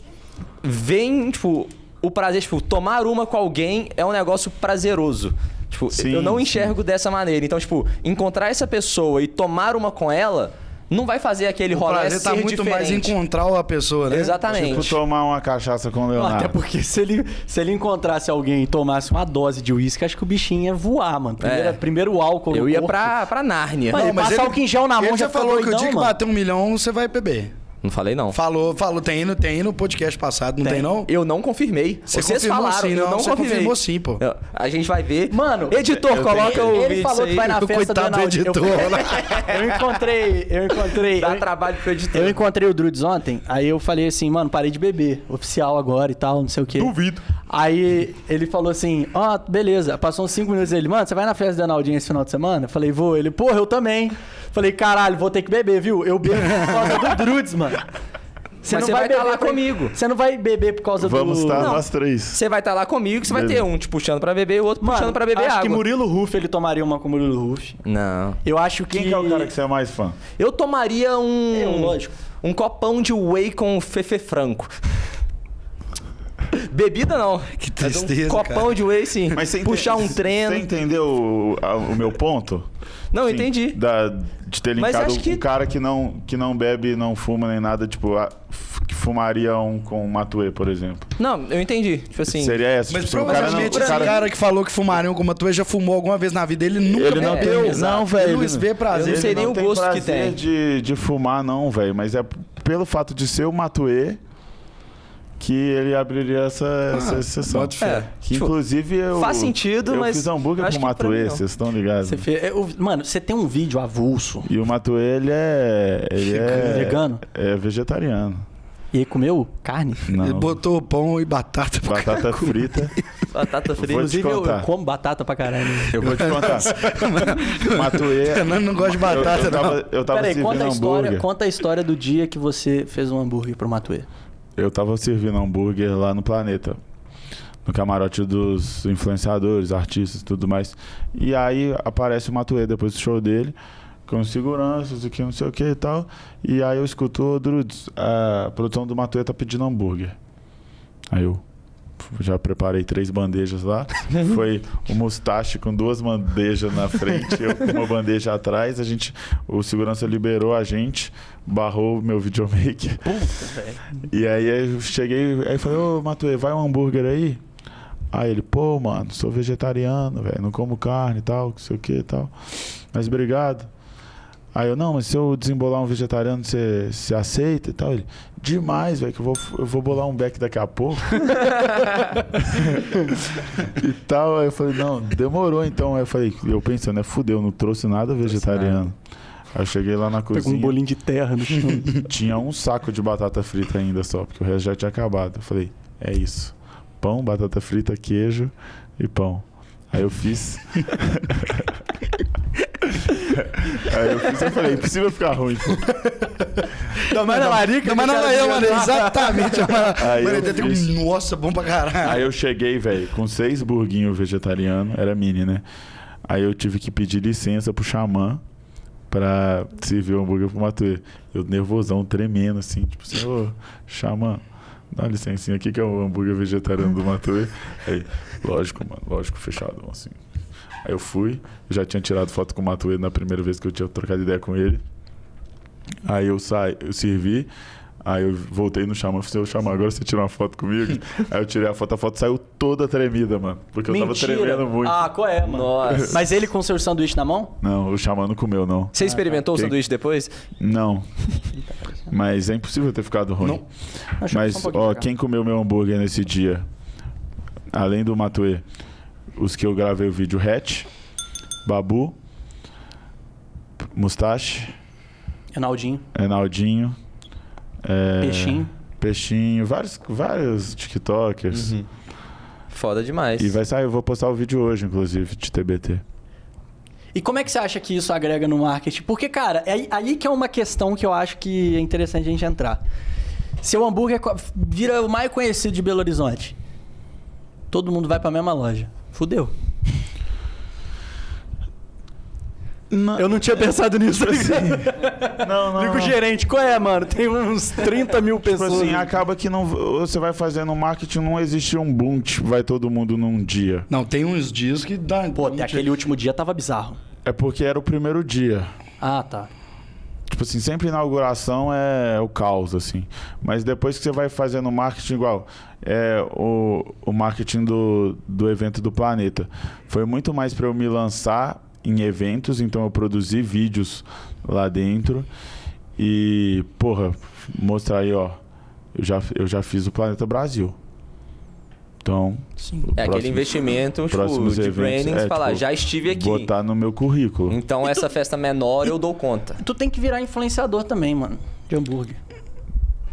veem, tipo, o prazer, tipo, tomar uma com alguém é um negócio prazeroso. Tipo, Sim, eu não sim. enxergo dessa maneira. Então, tipo, encontrar essa pessoa e tomar uma com ela não vai fazer aquele O rolê prazer tá muito mais diferente. encontrar a pessoa, né? Exatamente. Tipo, tomar uma cachaça com o Leonardo. Até porque se ele, se ele encontrasse alguém e tomasse uma dose de uísque, acho que o bichinho ia voar, mano. Primeiro, É. primeiro o álcool Eu ia corpo. pra, pra Nárnia. Mano, ele passa álcool em gel na mão, ele já falou que o doidão, dia que mano. bater um milhão, você vai beber. Não falei, não. Falou, falou, tem no, tem no podcast passado, não tem, não? Eu não confirmei. Você Vocês confirmou falaram, sim, eu não, não você confirmei. confirmou sim, pô. Eu- A gente vai ver. Mano, editor, eu coloca tenho- o Ele vídeo falou aí. que vai na festa Coitado do do Enaldi. editor, eu, eu encontrei, eu encontrei. Dá eu- trabalho pro editor. Eu encontrei o Drudes ontem, aí eu falei assim, mano, parei de beber, oficial agora e tal, não sei o quê. Duvido. Aí ele falou assim, ó, beleza. Passou uns 5 minutos ele, mano, você vai na festa do Arnaldinho esse final de semana? Eu falei, vou. Ele, porra, eu também. Falei, caralho, vou ter que beber, viu? Eu bebo por causa do Drudes, mano. Mas você vai estar lá pra- comigo. Você não vai beber por causa Vamos do... estar Não. nós três. Você vai estar lá comigo, você vai Beleza. ter um te puxando pra beber e o outro Mano, puxando pra beber acho água. que Murilo Ruff, ele tomaria uma com Murilo Ruff. Não. Eu acho que... Quem que é o cara que você é mais fã? Eu tomaria um. Eu, lógico. Um copão de whey com Fefe Franco. Bebida não. Que Mas um tristeza, copão cara. de whey, sim. Mas você Puxar um treino. Você entendeu o, a- o meu ponto? Não, Sim, entendi. Da, de ter linkado acho que- um cara que não, que não bebe, não fuma nem nada, tipo, a- que fumaria um com Matuê, por exemplo. Não, eu entendi. Tipo assim. Seria essa. Mas tipo, assim, o cara não, provavelmente o esse cara, cara que falou que fumariam como a tua já fumou alguma vez na vida, ele nunca ele não bebeu. tem, exato. não, velho. Ele não vê prazer. Eu não sei nem o gosto que prazer tem. De, de fumar, não, velho. Mas é pelo fato de ser o Matuê que ele abriria essa, essa exceção. É, Que tipo, inclusive eu. faz sentido, eu mas fiz hambúrguer com o Matuê, não. vocês estão ligados? Você fez- eu- mano, você tem um vídeo avulso. E o Matuê, ele é. Ele é. Vegano? É vegetariano. E aí comeu carne? Não. Ele botou pão e batata pra Batata frita. Batata frita. Inclusive, eu, eu como batata pra caralho. Eu vou te contar. Matuê. Fernando não gosta de batata, eu, eu tava, eu tava Peraí, conta a, história, conta a história do dia que você fez um hambúrguer pro Matuê. Eu tava servindo hambúrguer lá no Planeta. No camarote dos influenciadores, artistas e tudo mais. E aí aparece o Matuê depois do show dele, com seguranças e que não sei o que e tal. E aí eu escuto, "Ô, Drudes, a produção do Matuê tá pedindo hambúrguer. Aí eu já preparei três bandejas lá. Foi o mustache com duas bandejas na frente, eu com uma bandeja atrás. A gente, o segurança liberou a gente, barrou meu videomaker. E aí eu cheguei, aí falei, ô Matuê, vai um hambúrguer aí? Aí ele, pô, mano, sou vegetariano, velho, não como carne e tal, que sei o que e tal. Mas obrigado. Aí eu, não, mas se eu desembolar um vegetariano, você, você aceita e tal? Ele, demais, velho, que eu vou, eu vou bolar um beck daqui a pouco. e tal. Aí eu falei, não, demorou então. Aí eu falei, eu pensando, né, fudeu, não trouxe nada vegetariano. Aí eu cheguei lá na Pegou cozinha. um bolinho de terra no chão. Tinha um saco de batata frita ainda só, porque o resto já tinha acabado. Eu falei, é isso. pão, batata frita, queijo e pão. Aí eu fiz. Aí eu fiz, eu falei, impossível ficar ruim, pô. Não, mas na Larica, mas era eu, mano. Exatamente. Aí Mano, eu fiz. um. Nossa, bom pra caralho. Aí eu cheguei, velho, com seis burguinhos vegetarianos, era mini, né? Aí eu tive que pedir licença pro xamã pra servir o hambúrguer pro Matuê. Eu nervosão, tremendo, assim, tipo assim, ô, xamã, dá licencinha aqui que é o hambúrguer vegetariano do Matuê. Aí, lógico, mano, lógico, fechadão, assim. Aí eu fui, já tinha tirado foto com o Matuê na primeira vez que eu tinha trocado ideia com ele. Aí eu saí, eu servi, aí eu voltei no Xamã, falei, Xamã, agora você tirou uma foto comigo? aí eu tirei a foto, a foto saiu toda tremida, mano. Porque eu tava tremendo muito. Ah, qual é, mano? Nossa. Mas ele com seu sanduíche na mão? Não, o Xamã não comeu, não. Você experimentou o Quem- sanduíche depois? Não. Mas é impossível ter ficado ruim. Não. Acho Mas, um ó, quem comeu meu hambúrguer nesse dia, além do Matuê, os que eu gravei o vídeo, Hatch, Babu, Mustache, Reinaldinho, Enaldinho, é, Peixinho. Peixinho, vários, vários TikTokers. Uhum. Foda demais. E vai sair, eu vou postar o vídeo hoje, inclusive, de TBT. E como é que você acha que isso agrega no marketing? Porque, cara, é aí- que é uma questão que eu acho que é interessante a gente entrar. Seu hambúrguer co- vira o mais conhecido de Belo Horizonte. Todo mundo vai pra mesma loja. Fudeu. Eu não tinha pensado nisso. Não, não. Fico gerente, qual é, mano? Tem uns 30 mil Tipo pessoas. assim, acaba que não, você vai fazendo marketing, não existe um boom, tipo, vai todo mundo num dia. Não, tem uns dias que dá. Pô, até aquele último dia tava bizarro. É porque era o primeiro dia. Ah, tá. Tipo assim, sempre inauguração é o caos, assim. Mas depois que você vai fazendo marketing igual, é o, o marketing do, do evento do planeta. Foi muito mais para eu me lançar em eventos, então eu produzi vídeos lá dentro. E, porra, mostrar aí, ó. Eu já, eu já fiz o Planeta Brasil. Então, Sim. É aquele próximo- investimento tipo, próximos de eventos, branding, é, falar, tipo, já estive aqui. botar no meu currículo. Então essa festa menor eu dou conta. Tu tem que virar influenciador também, mano, de hambúrguer.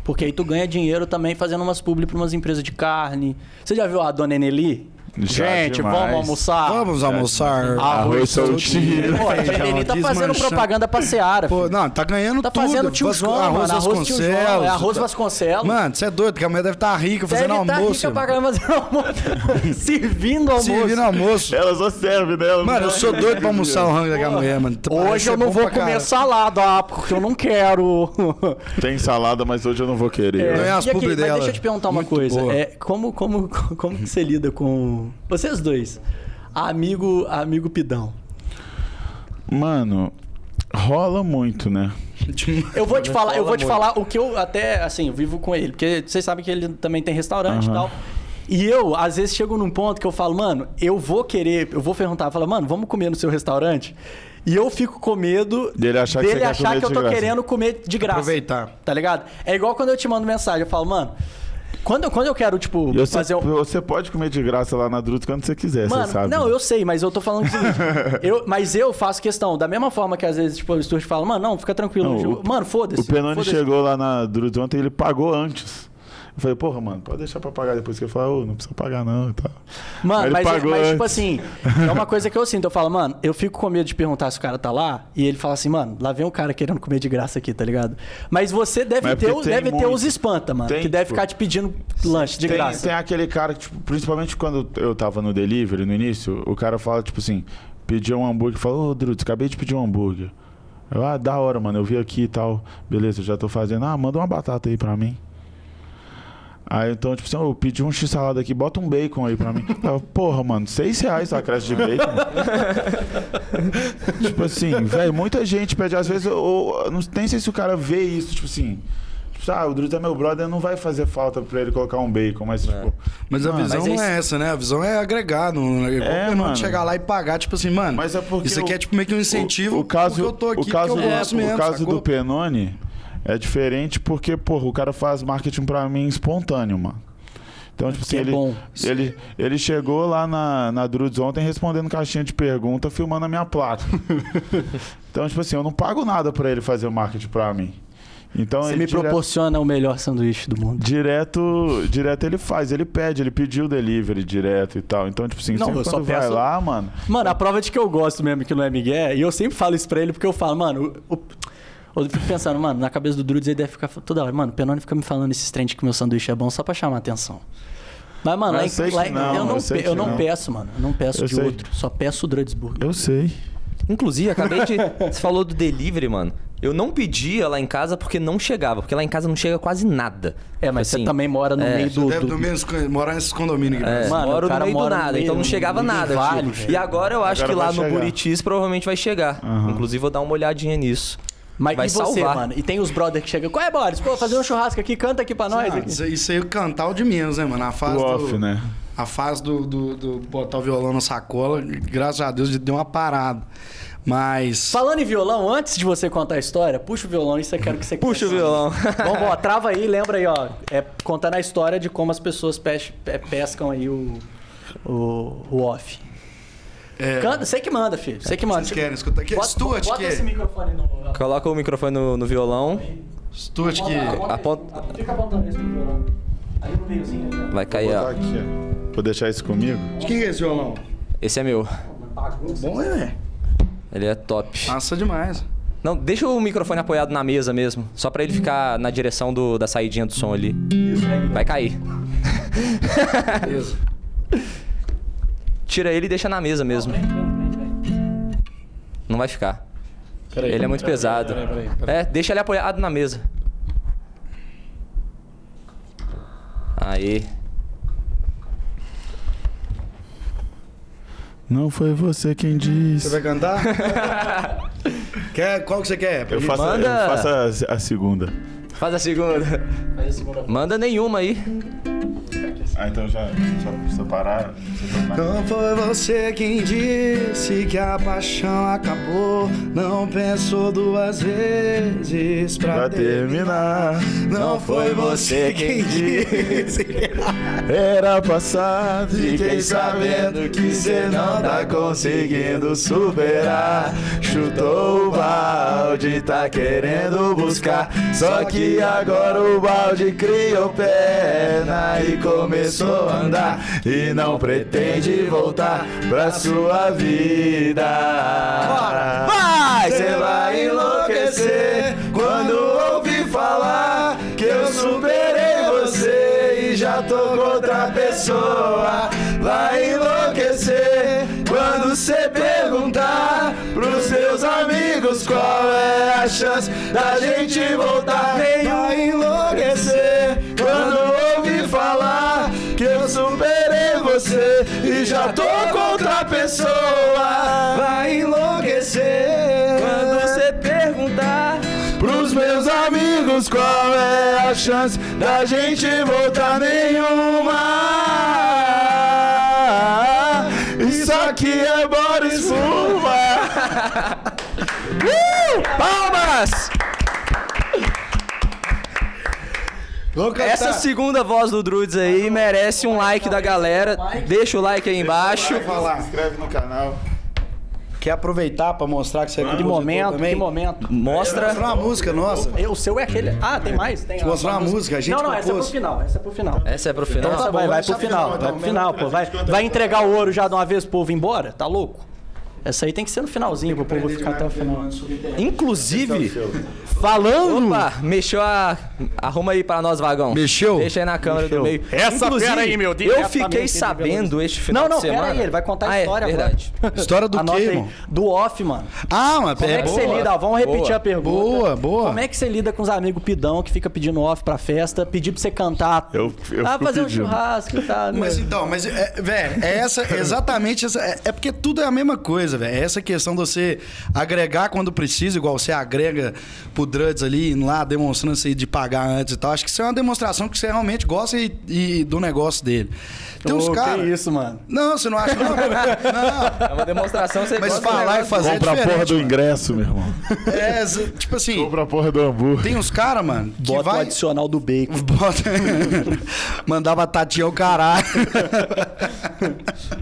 Porque aí tu ganha dinheiro também fazendo umas publi pra umas empresas de carne. Você já viu a dona Eneli? Já Gente, demais. vamos almoçar. Vamos almoçar. Arroz soltinho. Pô, a Eneli tá fazendo propaganda pra Seara. Pô, não, tá ganhando Tá tudo. fazendo tio Vasco- João, arroz mano. Arroz tio João. É Vasconcelos. arroz Vasconcelos. Mano, você é doido, que a mulher deve estar rica fazendo Deve tá almoço. rica irmão. pra caramba fazendo almoço. Servindo almoço. Servindo almoço. Ela só serve dela. Mano, eu sou doido pra almoçar o rango daquela mulher, mano. Hoje Parece eu ser não vou pra comer salada, porque eu não quero. Tem salada, mas hoje eu não vou querer. Ganhar as E aqui, mas deixa eu te perguntar uma coisa. É, como, como, como que você lida com. Vocês dois. Amigo, amigo pidão. Mano, rola muito, né? Eu vou te falar, eu vou te falar o que eu até, assim, eu vivo com ele. Porque vocês sabem que ele também tem restaurante e Aham. tal. E eu, às vezes, chego num ponto que eu falo, mano, eu vou querer, eu vou perguntar, eu falo, mano, vamos comer no seu restaurante? E eu fico com medo Dele achar que dele você quer achar comer que eu de tô graça. querendo comer de graça. Aproveitar. Tá ligado? É igual quando eu te mando mensagem, eu falo, mano, quando, eu- quando eu quero, tipo, você, fazer um. você pode comer de graça lá na Druto quando você quiser, Mano, você sabe. não, eu sei, mas eu tô falando o seguinte. eu, mas eu faço questão, da mesma forma que às vezes, tipo, o Stuart fala, mano, não, fica tranquilo. Não, o- mano, foda-se. O Penoni foda-se. chegou lá na Druto ontem ele pagou antes. Eu falei, porra, mano, pode deixar pra pagar depois que ele falou, ô, não precisa pagar não e tal. Mano, mas, pagou mas tipo assim, é uma coisa que eu sinto. Eu falo, mano, eu fico com medo de perguntar se o cara tá lá. E ele fala assim, mano, lá vem um cara querendo comer de graça aqui, tá ligado? Mas você deve Mas ter, o- tem deve ter muito. os espanta, mano. Tem, que deve tipo, ficar te pedindo lanche de tem, graça. tem aquele cara que, tipo, principalmente quando eu tava no delivery, no início, o cara fala, tipo assim, pediu um hambúrguer, falou, ô, Druto, acabei de pedir um hambúrguer. Eu, ah, da hora, mano, eu vi aqui e tal. Beleza, já tô fazendo. Ah, manda uma batata aí pra mim. Aí então, tipo assim, ô, eu pedi um x-salada aqui, bota um bacon aí pra mim. Eu, Porra, mano, seis reais a creche de bacon. tipo assim, velho, muita gente pede, às vezes, eu, eu não, nem sei se o cara vê isso, tipo assim. Tipo, ah, o Druto é meu brother, não vai fazer falta pra ele colocar um bacon, mas tipo. Mas a Mano, visão mas não isso- é essa, né? A visão é agregar. Não, é, É, não mano. chegar lá e pagar, tipo assim, mano. Mas é porque Isso aqui o- é tipo meio que um incentivo. O, o caso, porque eu tô aqui o caso, do, mesmo, o caso sacou? do Penone é diferente porque, porra, o cara faz marketing pra mim espontâneo, mano. Então, tipo assim, é ele, bom. ele, ele chegou lá na, na Drudes ontem respondendo caixinha de pergunta, filmando a minha placa. então, tipo assim, eu não pago nada pra ele fazer o marketing pra mim. Então Você ele me direto, proporciona o melhor sanduíche do mundo. direto, direto ele faz, ele pede, ele pediu delivery direto e tal. Então, tipo assim, Não, sempre eu só quando vai peço- lá, mano. Mano, a prova de que eu gosto mesmo que não é Miguel, e eu sempre falo isso pra ele porque eu falo, mano, o, o- eu fico pensando, mano, na cabeça do Drudes ele deve ficar toda hora, mano, o Penone fica me falando esses trem de que meu sanduíche é bom só pra chamar atenção. Mas, mano, lá, eu lá em- não, eu não, eu pe- eu não não. peço, mano. Eu não peço Eu de sei. outro. Só peço o Drudsburger. Eu sei. Inclusive, acabei de. Você falou do delivery, mano. Eu não pedia lá em casa porque não chegava, porque lá em casa não chega quase nada. É, mas Assim, você também mora no é. meio do. Deve do- do mesmo, morar nesses condomínios aqui. É, Mano, moro no meio do nada, meio- então não chegava nada. vale, tipo. E agora eu acho Agora que lá vai no chegar. Buritis provavelmente vai chegar. Aham. Inclusive, vou dar uma olhadinha nisso. Mas vai e você, salvar. mano? E tem os brothers que chegam. Qual é, Boris? Pô, fazer um churrasco aqui, canta aqui pra nós. Ah, aqui. isso, isso aí o cantar o de menos, né, mano? A fase O do, off, né? A fase do, do, do botar o violão na sacola, graças a Deus, deu uma parada. Mas. Falando em violão, antes de você contar a história, puxa o violão e você quer que você Puxa o violão. Vamos, ó, trava aí, lembra aí, ó. É contando a história de como as pessoas pes- pe- pescam aí o, o, o off. É, Canta, você que manda, filho. Você que manda. vocês querem escutar aqui? Bota, Stuart, bota que esse microfone no. Coloca o microfone no, no violão. Stuart, que. Aponta- Aponta- Fica apontando isso pro violão. Aí no meiozinho. aí, ó. Vai cair, Vou ó. botar aqui, ó. Vou deixar isso comigo? De quem que é esse violão? Esse é meu. Bom, é. Ele é top. Massa demais. Não, deixa o microfone apoiado na mesa mesmo. Só pra ele ficar na direção do, da saidinha do som ali. Vai cair. Beleza. Tira ele e deixa na mesa mesmo. Não vai ficar. Peraí. Ele é muito pesado. Peraí, peraí, peraí. É, deixa ele apoiado na mesa. Aí. Não foi você quem disse. Você vai cantar? quer, qual que você quer? Eu faço, Manda. eu faço a, a segunda. Faz a segunda. Faz a segunda Manda nenhuma aí. Ah, então já só separar. Não foi você quem disse que a paixão acabou. Não pensou duas vezes pra, Pra terminar. terminar, Não foi você quem disse. era passado. Fiquei sabendo que cê não tá conseguindo superar. Chutou o balde, tá querendo buscar. Só que agora o balde criou perna e começou a andar. E não pretende voltar pra sua vida. Vai! Você vai enlouquecer quando ouvir falar que eu superei você e já tô com outra pessoa. Vai enlouquecer quando cê perguntar pros seus amigos qual é a chance da gente voltar. Vai amigos, qual é a chance da gente voltar nenhuma? Isso aqui é Boris Fuma. Uh! Palmas! Essa segunda voz do Druids aí merece um like da galera. Deixa o like aí embaixo. Inscreve no canal. Quer aproveitar pra mostrar que você é Que compositor momento, também? que momento. Mostra. Mostrar uma música nossa. O seu é aquele. Ah, tem mais? Tem mostrar uma música, a gente Não, não, essa é pro compôs. final. Essa é pro final. Essa é pro Então final. tá bom, vai vamos pro final, vai então. pro final, pô. Vai, vai entregar o ouro já de uma vez pro povo ir embora? Tá louco? Essa aí tem que ser no finalzinho pro povo ficar até o final. Inclusive, falando. Opa, mexeu a. Arruma aí pra nós, vagão. Mexeu? Deixa aí na câmera Mexeu. do meio. Essa Inclusive, aí, meu, Eu diretamente fiquei sabendo este final Não, não, de semana. pera aí, ele vai contar a Ah, é, história verdade. agora. História do Anota quê, aí. Do off, mano. Ah, mas Como é, que você boa, lida? Ó, Vamos repetir boa. a pergunta. Boa, boa. Como é que você lida com os amigos pidão que fica pedindo off pra festa, pedir pra você cantar? Eu- eu ah, fazer um pedindo. churrasco e tal. Mas né? então, mas, é, velho, é essa, exatamente essa. É, é porque tudo é a mesma coisa, velho. É essa questão de você agregar quando precisa, igual você agrega pro Druds ali, indo lá, demonstrando você de pagar antes e tal. Acho que isso é uma demonstração que você realmente gosta e, e do negócio dele. Tem uns Ô, caras. Que isso, mano. Não, você não acha, não? não. É uma demonstração, você Mas falar e fazer é Compra a porra do mano. ingresso, meu irmão. É, tipo assim, Compra a porra do hambúrguer. tem uns caras, mano, que Bota o vai. adicional do bacon. Bota. Mandar batatinha ao caralho.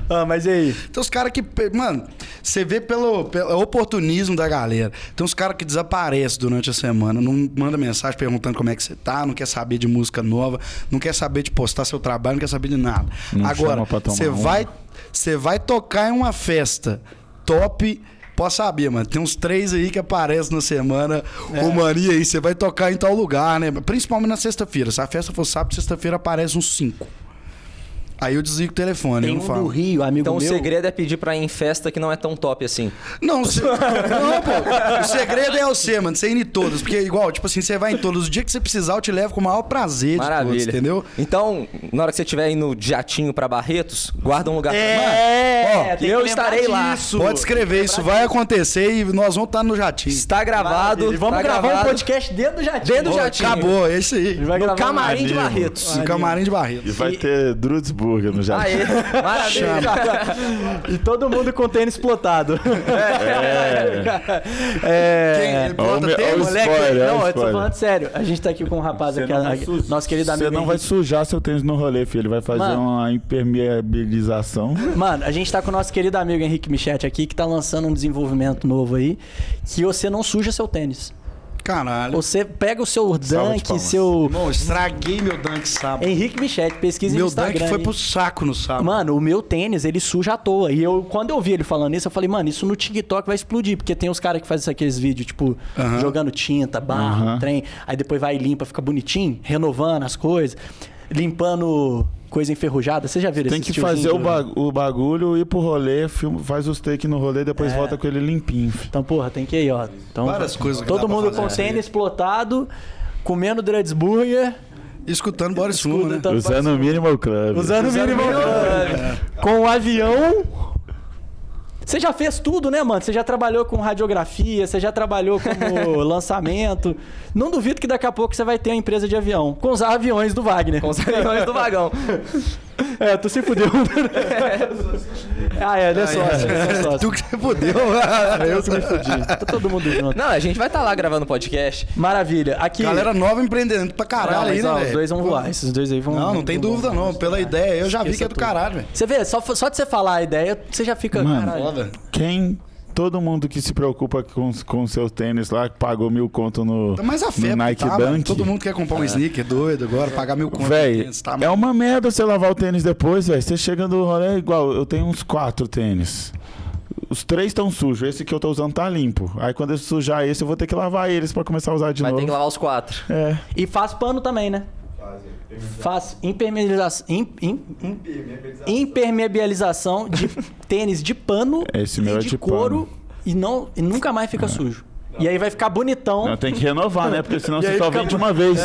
Ah, mas e aí? Tem os caras que, mano, Você vê pelo, pelo oportunismo da galera. Tem uns caras que desaparecem durante a semana, não manda mensagem perguntando como é que você tá, não quer saber de música nova, não quer saber de postar seu trabalho, não quer saber de nada. Não Agora, você vai, você vai tocar em uma festa top. Pode saber, mano. Tem uns três aí que aparecem na semana. É. Ô, mania aí, você vai tocar em tal lugar, né? Principalmente na sexta-feira. Se a festa for sábado, sexta-feira aparece uns cinco. Aí eu desligo o telefone. Tem eu um não do falo. Rio, amigo Então o meu. segredo é pedir pra ir em festa que não é tão top assim. Não, se- não, pô. O segredo é você, mano. Você ir em todos. Porque, igual, tipo assim, você vai em todos. O dia que você precisar, eu te levo com o maior prazer de Maravilha. todos, entendeu? Então, na hora que você estiver indo de jatinho pra Barretos, guarda um lugar pra É, Ó, tem eu estarei lá. disso. Pode escrever, isso vai acontecer e nós vamos estar no jatinho. Está gravado. Maravilha. Vamos tá gravar um gravado podcast dentro do jatinho. Dentro do jatinho. Acabou, é isso aí. No camarim de. Barretos. No camarim de E Barreto. vai ter Drutzburger no jardim. Aê, maravilha. E todo mundo com tênis plotado. É. Quem? Plota o tênis? Moleque, spoiler, não, eu tô falando sério. A gente tá aqui com um rapaz Você aqui, aqui, su- nosso querido amigo. Você não vai sujar seu tênis no rolê, filho. Ele vai fazer Mano. uma impermeabilização. Mano, a gente tá com o nosso querido amigo Henrique Michete aqui, que tá lançando um desenvolvimento novo aí, que você não suja seu tênis. Caralho. Você pega o seu Salva de dunk, seu... Irmão, estraguei meu dunk sábado. Henrique Michete, pesquisa no Meu Instagram. dunk foi pro saco no sábado. Mano, o meu tênis, ele suja à toa. E eu, quando eu vi ele falando isso, eu falei, mano, isso no TikTok vai explodir. Porque tem os caras que fazem aqueles vídeos, tipo, jogando tinta, barro, trem. Aí depois vai e limpa, fica bonitinho, renovando as coisas. Limpando coisa enferrujada. Você já viu Tem esse que fazer o, ba- o bagulho, ir pro rolê, filma, faz os takes no rolê, depois É. volta com ele limpinho. filho. Então, porra, tem que ir, ó. Então, Várias coisas que Todo mundo com aí. tênis plotado, comendo Dreadsburger, Escutando Boris Fuma, né? Usando o Minimal Club. usando o mínimo com o avião. Você já fez tudo, né, mano? Você já trabalhou com radiografia, você já trabalhou como lançamento. Não duvido que daqui a pouco você vai ter uma empresa de avião. Com os aviões do Wagner. Com os aviões do vagão. É, tu se fudeu. ah, é, ele é sócio, ele é sócio. Tu que você fudeu. Eu que me fudi. Tá todo mundo junto. Não, a gente vai estar lá gravando podcast. Maravilha. Aqui. Galera nova empreendendo pra caralho Não, mas, aí, né, os dois vão voar. Esses dois aí vão. Não, não tem vão- dúvida não. Pela ideia, eu já vi que é do tudo. caralho, velho. Você vê, só, só de você falar a ideia, você já fica. Mano, caralho. Foda. Quem. Todo mundo que se preocupa com, com seu tênis lá, que pagou mil conto no, Tá mais a fé, no Nike tá, mano. Dunk. Todo mundo quer comprar um sneaker doido agora, pagar mil conto. Véi, no tênis, tá, é uma merda você lavar o tênis depois, velho. Você chega no rolê igual, eu tenho uns quatro tênis. Os três estão sujos, esse que eu tô usando tá limpo. Aí quando eu sujar esse, eu vou ter que lavar eles pra começar a usar de Vai novo. ter que lavar os quatro. É. E faz pano também, né? Faz impermeabilização, im- im- im- impermeabilização de tênis de pano Esse e é de de couro pano. e, não, e nunca mais fica sujo. E aí vai ficar bonitão. Não, tem que renovar, né? Porque senão E você só fica- vende uma vez.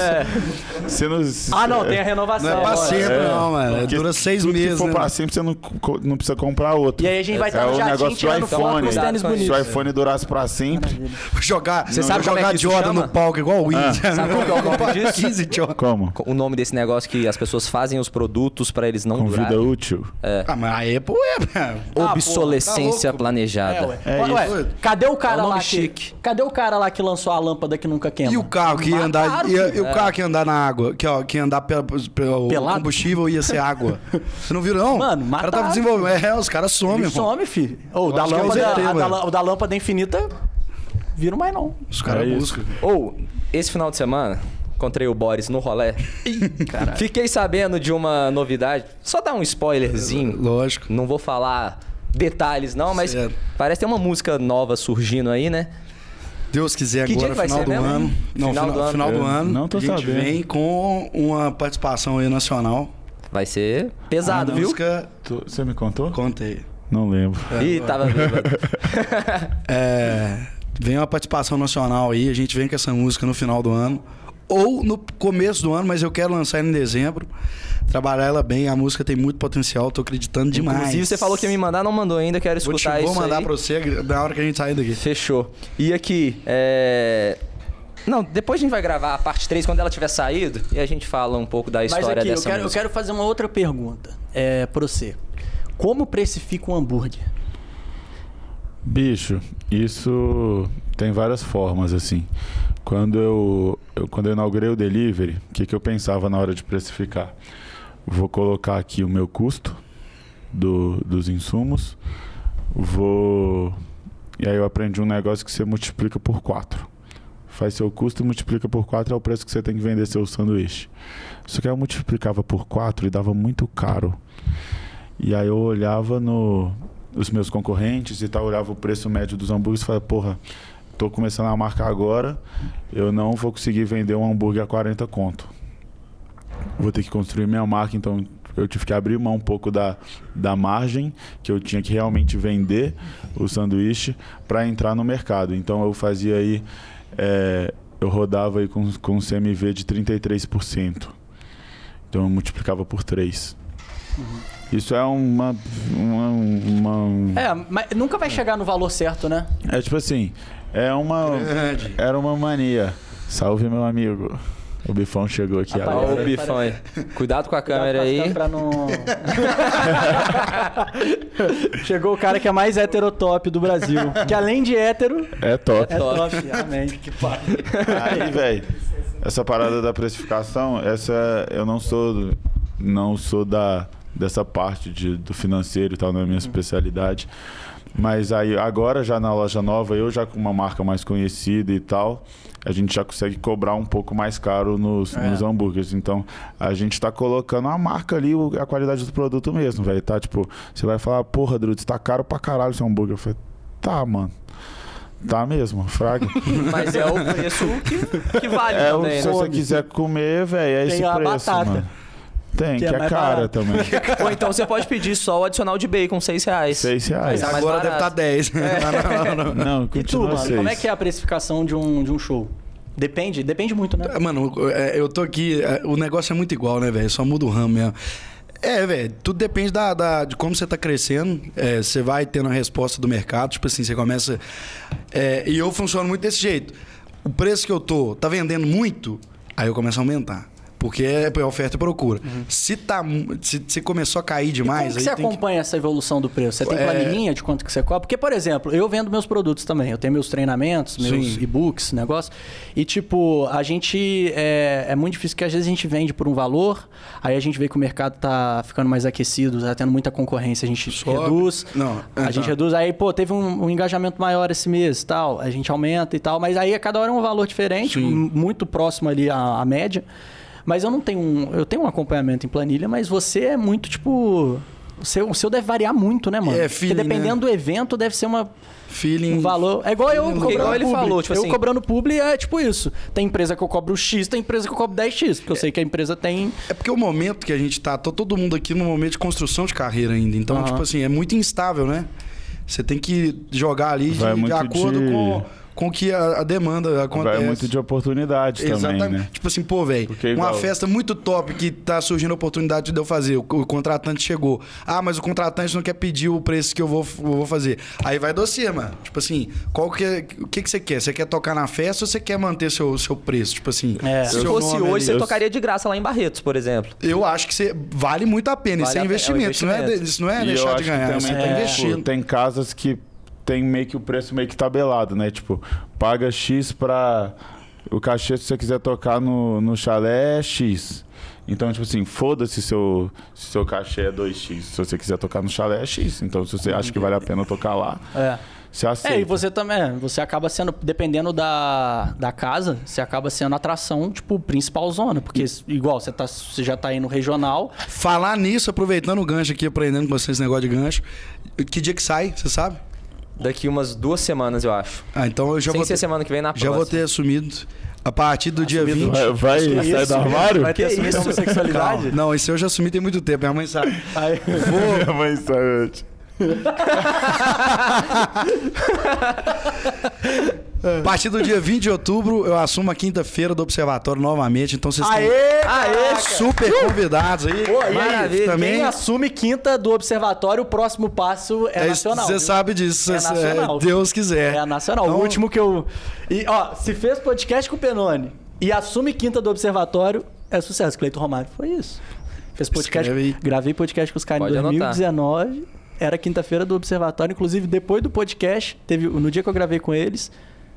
Você não... Ah, não, tem a renovação. Não é pra sempre, É. não, mano. Porque Dura seis meses, que for né? pra sempre, você não, não precisa comprar outro. E aí a gente vai estar é no o jardim negócio do tirando iPhone. com os tênis Se o bonitos. Se o iPhone durasse pra sempre... Jogar, Você sabe é jogar isso Jordan no palco igual o Windy. Sabe qual que é o nome disso? 15 Jordan. Como? O nome desse negócio que as pessoas fazem os produtos pra eles não Com vida durarem. útil. Ah, mas a Apple é. Obsolescência tá louco. planejada. É, ué. É cadê o cara É lá que, chique. Cadê o cara lá que lançou a lâmpada que nunca queima? E o carro que ia andar, Mataram, ia, filho. e o carro que ia andar na água, que, ó, que ia andar pelo Pelado? combustível ia ser água. Você não viu não? Mano, o cara mataram. tava desenvolvendo. É, os caras somem, Ele irmão. some, filho. Ou da acho que é o lâmpada, ZT, a da, mano. o da lâmpada infinita, vira mais não. Os caras É buscam. Ou, esse final de semana, encontrei o Boris no rolé. Fiquei sabendo de uma novidade. Só dar um spoilerzinho. Lógico. Não vou falar detalhes, não, mas Certo. parece ter uma música nova surgindo aí, né? Deus quiser Que agora, final do mesmo? ano. Não, Final final, do ano. final do Eu ano. não tô a gente sabendo. vem com uma participação aí nacional. Vai ser pesado, a viu? música, Tu- Você me contou? contei. Não lembro. Ih, tava bêbado. É, vem uma participação nacional aí, a gente vem com essa música no final do ano. Ou no começo do ano, mas eu quero lançar ela em dezembro. Trabalhar ela bem, a música tem muito potencial, tô acreditando demais. Inclusive, você falou que ia me mandar, não mandou ainda, quero Vou, te, escutar vou isso mandar aí. pra você na hora que a gente sair daqui. Fechou. E aqui, é... Não, depois a gente vai gravar a parte 3 quando ela tiver saído e a gente fala um pouco da Mas história aqui, eu dessa quero, eu música. quero fazer uma outra pergunta é, pra você. Como precifica um hambúrguer? Bicho, isso tem várias formas, assim. Quando eu, eu- quando eu inaugurei o delivery, o que, que eu pensava na hora de precificar? Vou colocar aqui o meu custo do- dos insumos, vou. E aí eu aprendi um negócio que você multiplica por 4. Faz seu custo e multiplica por 4 é o preço que você tem que vender seu sanduíche. Só que eu multiplicava por 4 e dava muito caro. E aí eu olhava no os meus concorrentes e tal, olhava o preço médio dos hambúrgueres e falava, porra, tô começando a marcar agora, eu não vou conseguir vender um hambúrguer a 40 conto. Vou ter que construir minha marca, então eu tive que abrir mão um pouco da, da margem que eu tinha que realmente vender o sanduíche para entrar no mercado. Então eu fazia aí, é, eu rodava aí com, com um CMV de 33%. Então eu multiplicava por 3. Uhum. Isso é uma, uma, uma, É, mas nunca vai chegar no valor certo, né? É tipo assim, é uma. Grande. Era uma mania. Salve meu amigo. O Bifão chegou aqui Rapaz, Ó, agora. o bifão aí. Cuidado com a câmera aí. Pra não... Chegou o cara que é mais heterotop do Brasil. Que além de hétero, É top. é top. Amém. Que pariu. Aí, velho, essa parada da precificação, essa eu não sou não sou da dessa parte de, do financeiro e tal, não é minha especialidade. Mas aí agora já na loja nova, eu já com uma marca mais conhecida e tal, a gente já consegue cobrar um pouco mais caro nos, É. nos hambúrgueres. Então, a gente tá colocando a marca ali, a qualidade do produto mesmo, velho. Tá, tipo, você vai falar, porra, Drudes, tá caro pra caralho esse hambúrguer. Eu falei, tá, mano. Tá mesmo, fraga. Mas é o preço que, que vale É, também, se né? você quiser comer, velho, é Tem esse preço, batata. mano. Tem, Que que, é é, cara barato. também. Ou então você pode pedir só o adicional de bacon, 6 reais. Seis reais. Mas Agora mais deve estar barato. 10. Não, não, não. Não, E tu, mano, seis. como é que é a precificação de um, de um show? Depende, depende muito, né? Mano, é, eu tô aqui. é, O negócio é muito igual, né, velho? Só muda o ramo mesmo. É, velho, tudo depende da, da- de como você tá crescendo. É, você vai tendo a resposta do mercado. Tipo assim, você começa. é, e eu funciono muito desse jeito. O preço que eu tô, tá vendendo muito, aí eu começo a aumentar. Porque é é oferta e procura. Se, tá, se, se começou a cair Uhum. E demais, como você tem que- acompanha essa evolução do preço? Você tem É. planilhinha de quanto que você cobra? Porque, por exemplo, eu vendo meus produtos também. Eu tenho meus treinamentos, meus e-books, negócio. E, tipo, a gente... É, é muito difícil que às vezes a gente vende por um valor, aí a gente vê que o mercado tá ficando mais aquecido, tá tendo muita concorrência, a gente Sobe. reduz. Não, A é, gente reduz, aí, pô, teve um, um engajamento maior esse mês e tal, a gente aumenta e tal, mas aí a cada hora é um valor diferente, Sim. muito próximo ali à, à média. Mas eu não tenho um. Eu tenho um acompanhamento em planilha, mas você é muito, tipo. O seu, o seu deve variar muito, né, mano? É, Porque feeling, dependendo do evento, deve ser uma, feeling. um valor. É igual eu Feeling. cobrando Igual ele publi. falou, tipo eu assim- cobrando publi é tipo isso. Tem empresa que eu cobro X, tem empresa que eu cobro 10X, porque eu sei que a empresa tem. É porque o momento que a gente tá, tá todo mundo aqui no momento de construção de carreira ainda. Então, tipo assim, é muito instável, né? Você tem que jogar ali de, de acordo de- com, com o que a, a demanda acontece. Vai muito de oportunidade Exatamente. também, né? Tipo assim, pô, velho, uma igual- festa muito top que tá surgindo a oportunidade de eu fazer. O, o contratante chegou. Ah, mas o contratante não quer pedir o preço que eu vou, eu vou fazer. Aí vai dossiê, mano. Tipo assim, qual que é, o que, que você quer? Você quer tocar na festa ou você quer manter seu, seu preço? Tipo assim, É. Se fosse hoje, ali. você Eu- tocaria de graça lá em Barretos, por exemplo. Eu acho que você vale muito a pena. Vale isso é a é um investimento. Isso, não é, investimento. isso não é E deixar de ganhar. Você tá é, investindo. tipo, tem casas que tem meio que o preço meio que tabelado, né? Tipo, paga X pra. O cachê, se você quiser tocar no, no chalé, é X. Então, tipo assim, foda-se seu, se seu cachê é 2x. Se você quiser tocar no chalé, é X. Então, se você acha que vale a pena tocar lá, É. você aceita. É, e você também, é, você acaba sendo, dependendo da, da casa, você acaba sendo a atração, tipo, principal zona. Porque, igual, você, tá, você já tá aí no regional. Falar nisso, aproveitando o gancho aqui, aprendendo com vocês esse negócio de gancho. Que dia que sai, você sabe? Daqui umas duas semanas, eu acho. Ah, então eu já Sem vou ser ter, semana que vem na já próxima. vou ter assumido a partir do dia Assumido. 20. Vai, vai sair do armário? Vai ter assumido a homossexualidade? Calma. Não, esse eu já assumi tem muito tempo. Minha mãe sabe. Aí, Minha mãe sabe. A partir do dia 20 de outubro, eu assumo a quinta-feira do Observatório novamente. Então vocês Aê! estão Aê! super convidados aí. Pô, e aí, Maravilha. também. Quem assume quinta do observatório, o próximo passo é, É, nacional. Você sabe disso. É nacional. Deus quiser. É a nacional. Então, O último que eu. E, ó, se fez podcast com o Penone e assume quinta do observatório, é sucesso. Cleito Romário foi isso. Fez podcast. Gravei podcast com os caras em Pode anotar. 2019. Era quinta-feira do observatório. Inclusive, depois do podcast, teve no dia que eu gravei com eles,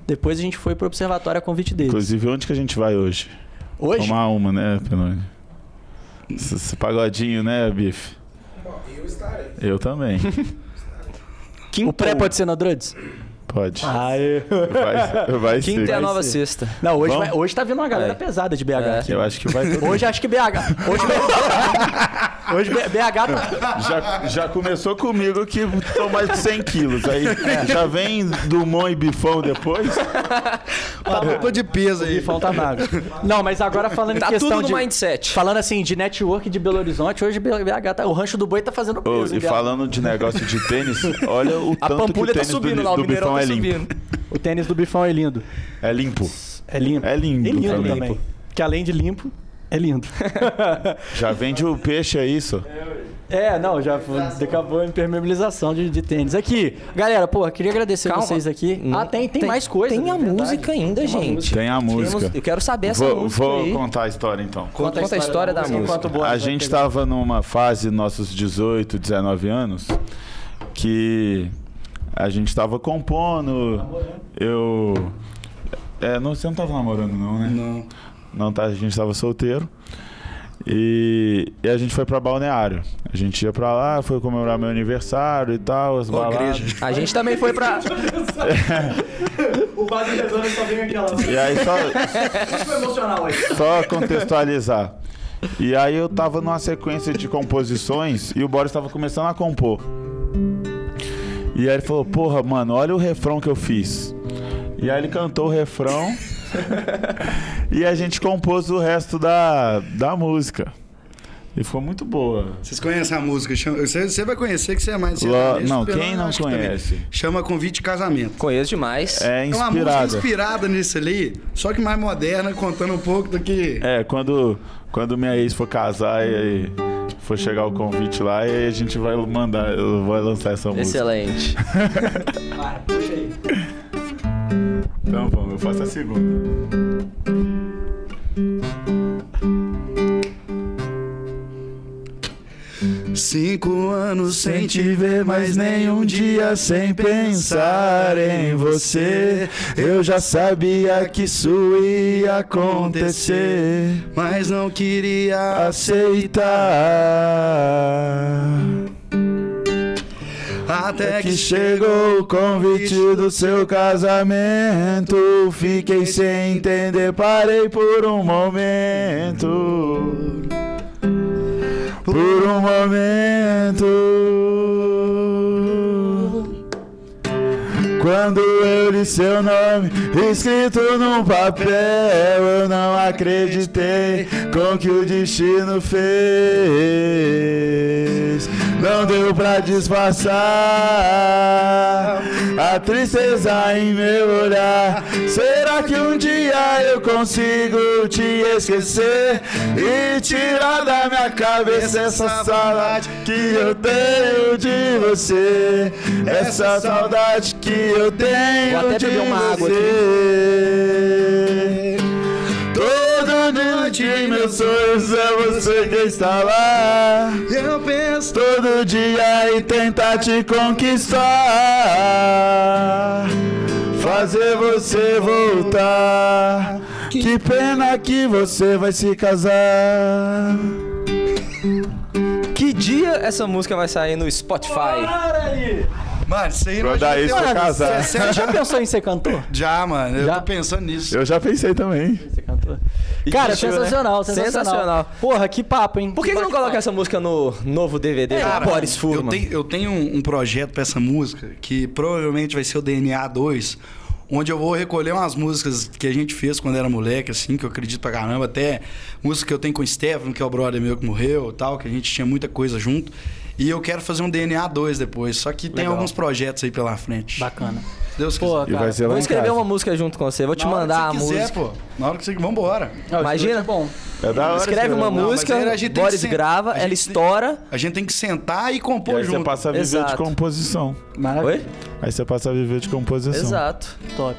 depois a gente foi pro observatório a convite deles. Inclusive, onde que a gente vai hoje? Hoje? Tomar uma, né, Penone? Esse, esse pagodinho, né, Bife? Eu estarei. Eu também. Quinto. O pré pode ser no Druds? Pode. Aê. Vai, vai Quinta ser. é a nova ser. sexta. Não, hoje, vai- hoje tá vindo uma galera É. pesada de BH É. aqui. Eu acho que vai Hoje acho que BH. Hoje, hoje BH tá. Já, já começou comigo que estão mais de 100 quilos. Aí já vem Dumont e Bifão depois. Tá dupla de peso aí. bifão tá magro. Não, mas agora falando Tá em questão tudo no de. mindset. Falando assim, de network de Belo Horizonte, hoje BH tá. O rancho do boi tá fazendo peso. e em BH. falando de negócio de tênis, olha o A tanto que o Pampulha tá tênis subindo do, lá, o do Mineirão Bifão tá é limpo. subindo. O tênis do bifão é lindo. É limpo. É lindo. É lindo É lindo também. também. Que além de limpo, é lindo. Já vende o peixe, é isso? É, não, já foi- acabou a impermeabilização de, de tênis. Aqui, galera, pô, queria agradecer Calma. vocês aqui. Ah, tem, tem, mais coisa. Tem a é verdade. música ainda, Tem gente. música. Tem a música. Temos- eu quero saber essa Vou, música vou aí. contar a história então. Conta a história da música. enquanto o Boris A gente estava numa fase, nossos 18, 19 anos, que a gente estava compondo. Eu. É, não, você não estava namorando, não, né? Não. Não, tá, a gente estava solteiro. E, e a gente foi pra balneário. A gente ia pra lá, foi comemorar meu aniversário e tal, as Ô, baladas. igreja. A gente também foi pra. O Base Rezando só vem aquela. E aí só, Foi emocional aí. Só contextualizar. E aí eu tava numa sequência de composições e o Boris tava começando a compor. E aí ele falou, porra, mano, olha o refrão que eu fiz. E aí ele cantou o refrão e a gente compôs o resto da, da música. E ficou muito boa. Vocês conhecem a música? Você, vai conhecer que você é mais não, quem não também. conhece? Chama Convite de Casamento. Conheço demais. É É uma música inspirada. inspirada nisso ali, só que mais moderna, contando um pouco do que. É, quando, quando minha ex for casar e for chegar o convite lá, e a gente vai mandar, vou lançar essa música. Excelente. Vai, puxa aí. Então vamos, eu faço a segunda. Cinco anos sem te ver, mas nenhum dia sem pensar em você. Eu já sabia que isso ia acontecer, mas não queria aceitar. Até que chegou o convite do seu casamento. Fiquei sem entender, parei por um momento. Por um momento. Quando eu li seu nome escrito num papel, eu não acreditei com que o destino fez. Não deu pra disfarçar a tristeza em meu olhar. Será que um dia eu consigo te esquecer e tirar da minha cabeça essa saudade que eu tenho de você? Essa saudade que eu tenho Vou até beber uma água você. Toda noite em meus sonhos é você que está lá. Eu penso todo dia em tentar te conquistar. Fazer você voltar. Que pena que você vai se casar. Dia essa música vai sair no Spotify? Para aí! Mano, isso aí Quando a ex for casar. Você já pensou em ser cantor? Já, mano, eu Já? tô pensando nisso. Eu já pensei também. Cara, Existiu, né? sensacional, sensacional, Sensacional. Porra, que papo, hein? Por que, que não coloca essa música no novo DVD Cara, do Boris eu Furman? tenho, eu tenho um, um projeto pra essa música que provavelmente vai ser o DNA 2, onde eu vou recolher umas músicas que a gente fez quando era moleque, assim, que eu acredito pra caramba, até música que eu tenho com o Stefano, que é o brother meu que morreu e tal, que a gente tinha muita coisa junto. E eu quero fazer um DNA 2 depois, só que tem Legal. alguns projetos aí pela frente. Bacana. Se Deus Pô, quiser. E vai cara. ser lá Vou em escrever casa. uma música junto com você. Vou te Na mandar a que você quiser, música. pô. Na hora que você... Vambora. Não, Imagina. é bom. É da hora. Escreve uma Não, música, aí a gente tem Boris ser- grava, a ela estoura. A gente tem que sentar e E compor aí você junto. passa a viver Exato. de composição. Maravilha. Oi? Aí você passa a viver de composição. Exato. Top.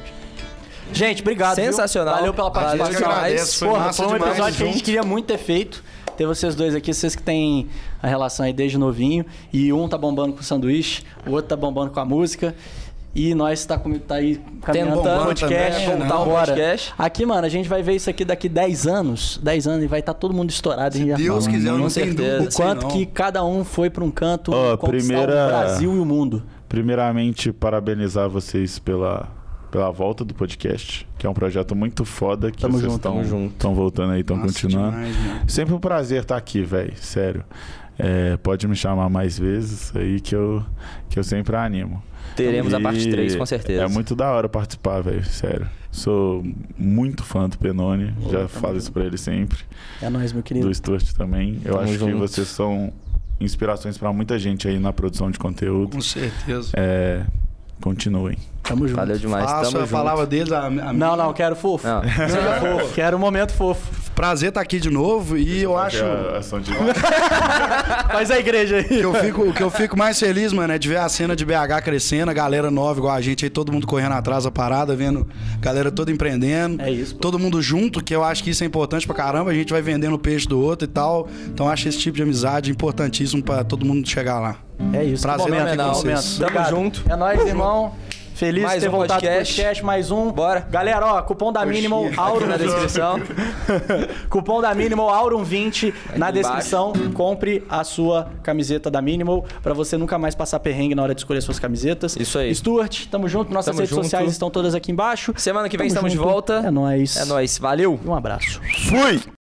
Gente, obrigado. viu? Sensacional. Valeu pela Valeu participação. Eu que agradeço, foi Porra, foi um demais episódio que a gente queria muito ter feito. Ter vocês dois aqui, vocês que têm a relação aí desde novinho. E um tá bombando com o sanduíche, o outro tá bombando com a música. E nós tá, com, tá aí caminhando Tentando no podcast, também, não. o podcast. Aqui, mano, a gente vai ver isso aqui daqui 10 anos. 10 anos e vai estar todo mundo estourado. já Deus fala. quiser, não tenho certeza. dúvida O quanto não. que cada um foi pra um canto conquistar primeira- o Brasil e o mundo. primeiramente, parabenizar vocês pela, pela volta do podcast, que é um projeto muito foda que Tamo vocês estão voltando aí, estão continuando. demais. Sempre um prazer estar aqui, velho. Sério. É, pode me chamar mais vezes aí que eu, que eu sempre animo. Teremos a parte 3, com certeza. É muito da hora participar, velho. Sério. Sou muito fã do Penone. já falo isso pra ele sempre. É nóis, meu querido. Do Stuart também. Eu Tamo acho que junto. vocês são inspirações pra muita gente aí na produção de conteúdo. Com certeza. É, continuem. Tamo junto. Valeu demais. Faço Tamo a junto. palavra deles. A, a Não, não, quero fofo. Não. Seja fofo. Quero um momento fofo. Prazer estar aqui de novo e eu acho. A de... Faz a igreja aí. que eu fico, o que eu fico mais feliz, mano, é de ver a cena de BH crescendo, a galera nova igual a gente aí, todo mundo correndo atrás da parada, vendo a galera toda empreendendo. É isso, pô. Todo mundo junto, que eu acho que isso é importante pra caramba, a gente vai vendendo o peixe do outro e tal. Então eu acho esse tipo de amizade importantíssimo pra todo mundo chegar lá. É isso. Prazer aqui que com vocês. Tamo Obrigado. junto. É nóis, irmão. Feliz Mais de ter um voltado podcast. pro podcast, mais um. Bora. Galera, ó, cupom da Minimal, Coxinha. Aurum na descrição. cupom da Minimal, Aurum20 na descrição. Compre a sua camiseta da Minimal pra você nunca mais passar perrengue na hora de escolher suas camisetas. Isso aí. Stuart, tamo junto. Nossas Tamo redes junto. sociais estão todas aqui embaixo. Semana que vem Tamo estamos junto. de volta. É nóis. É nóis. Valeu. Um abraço. Fui!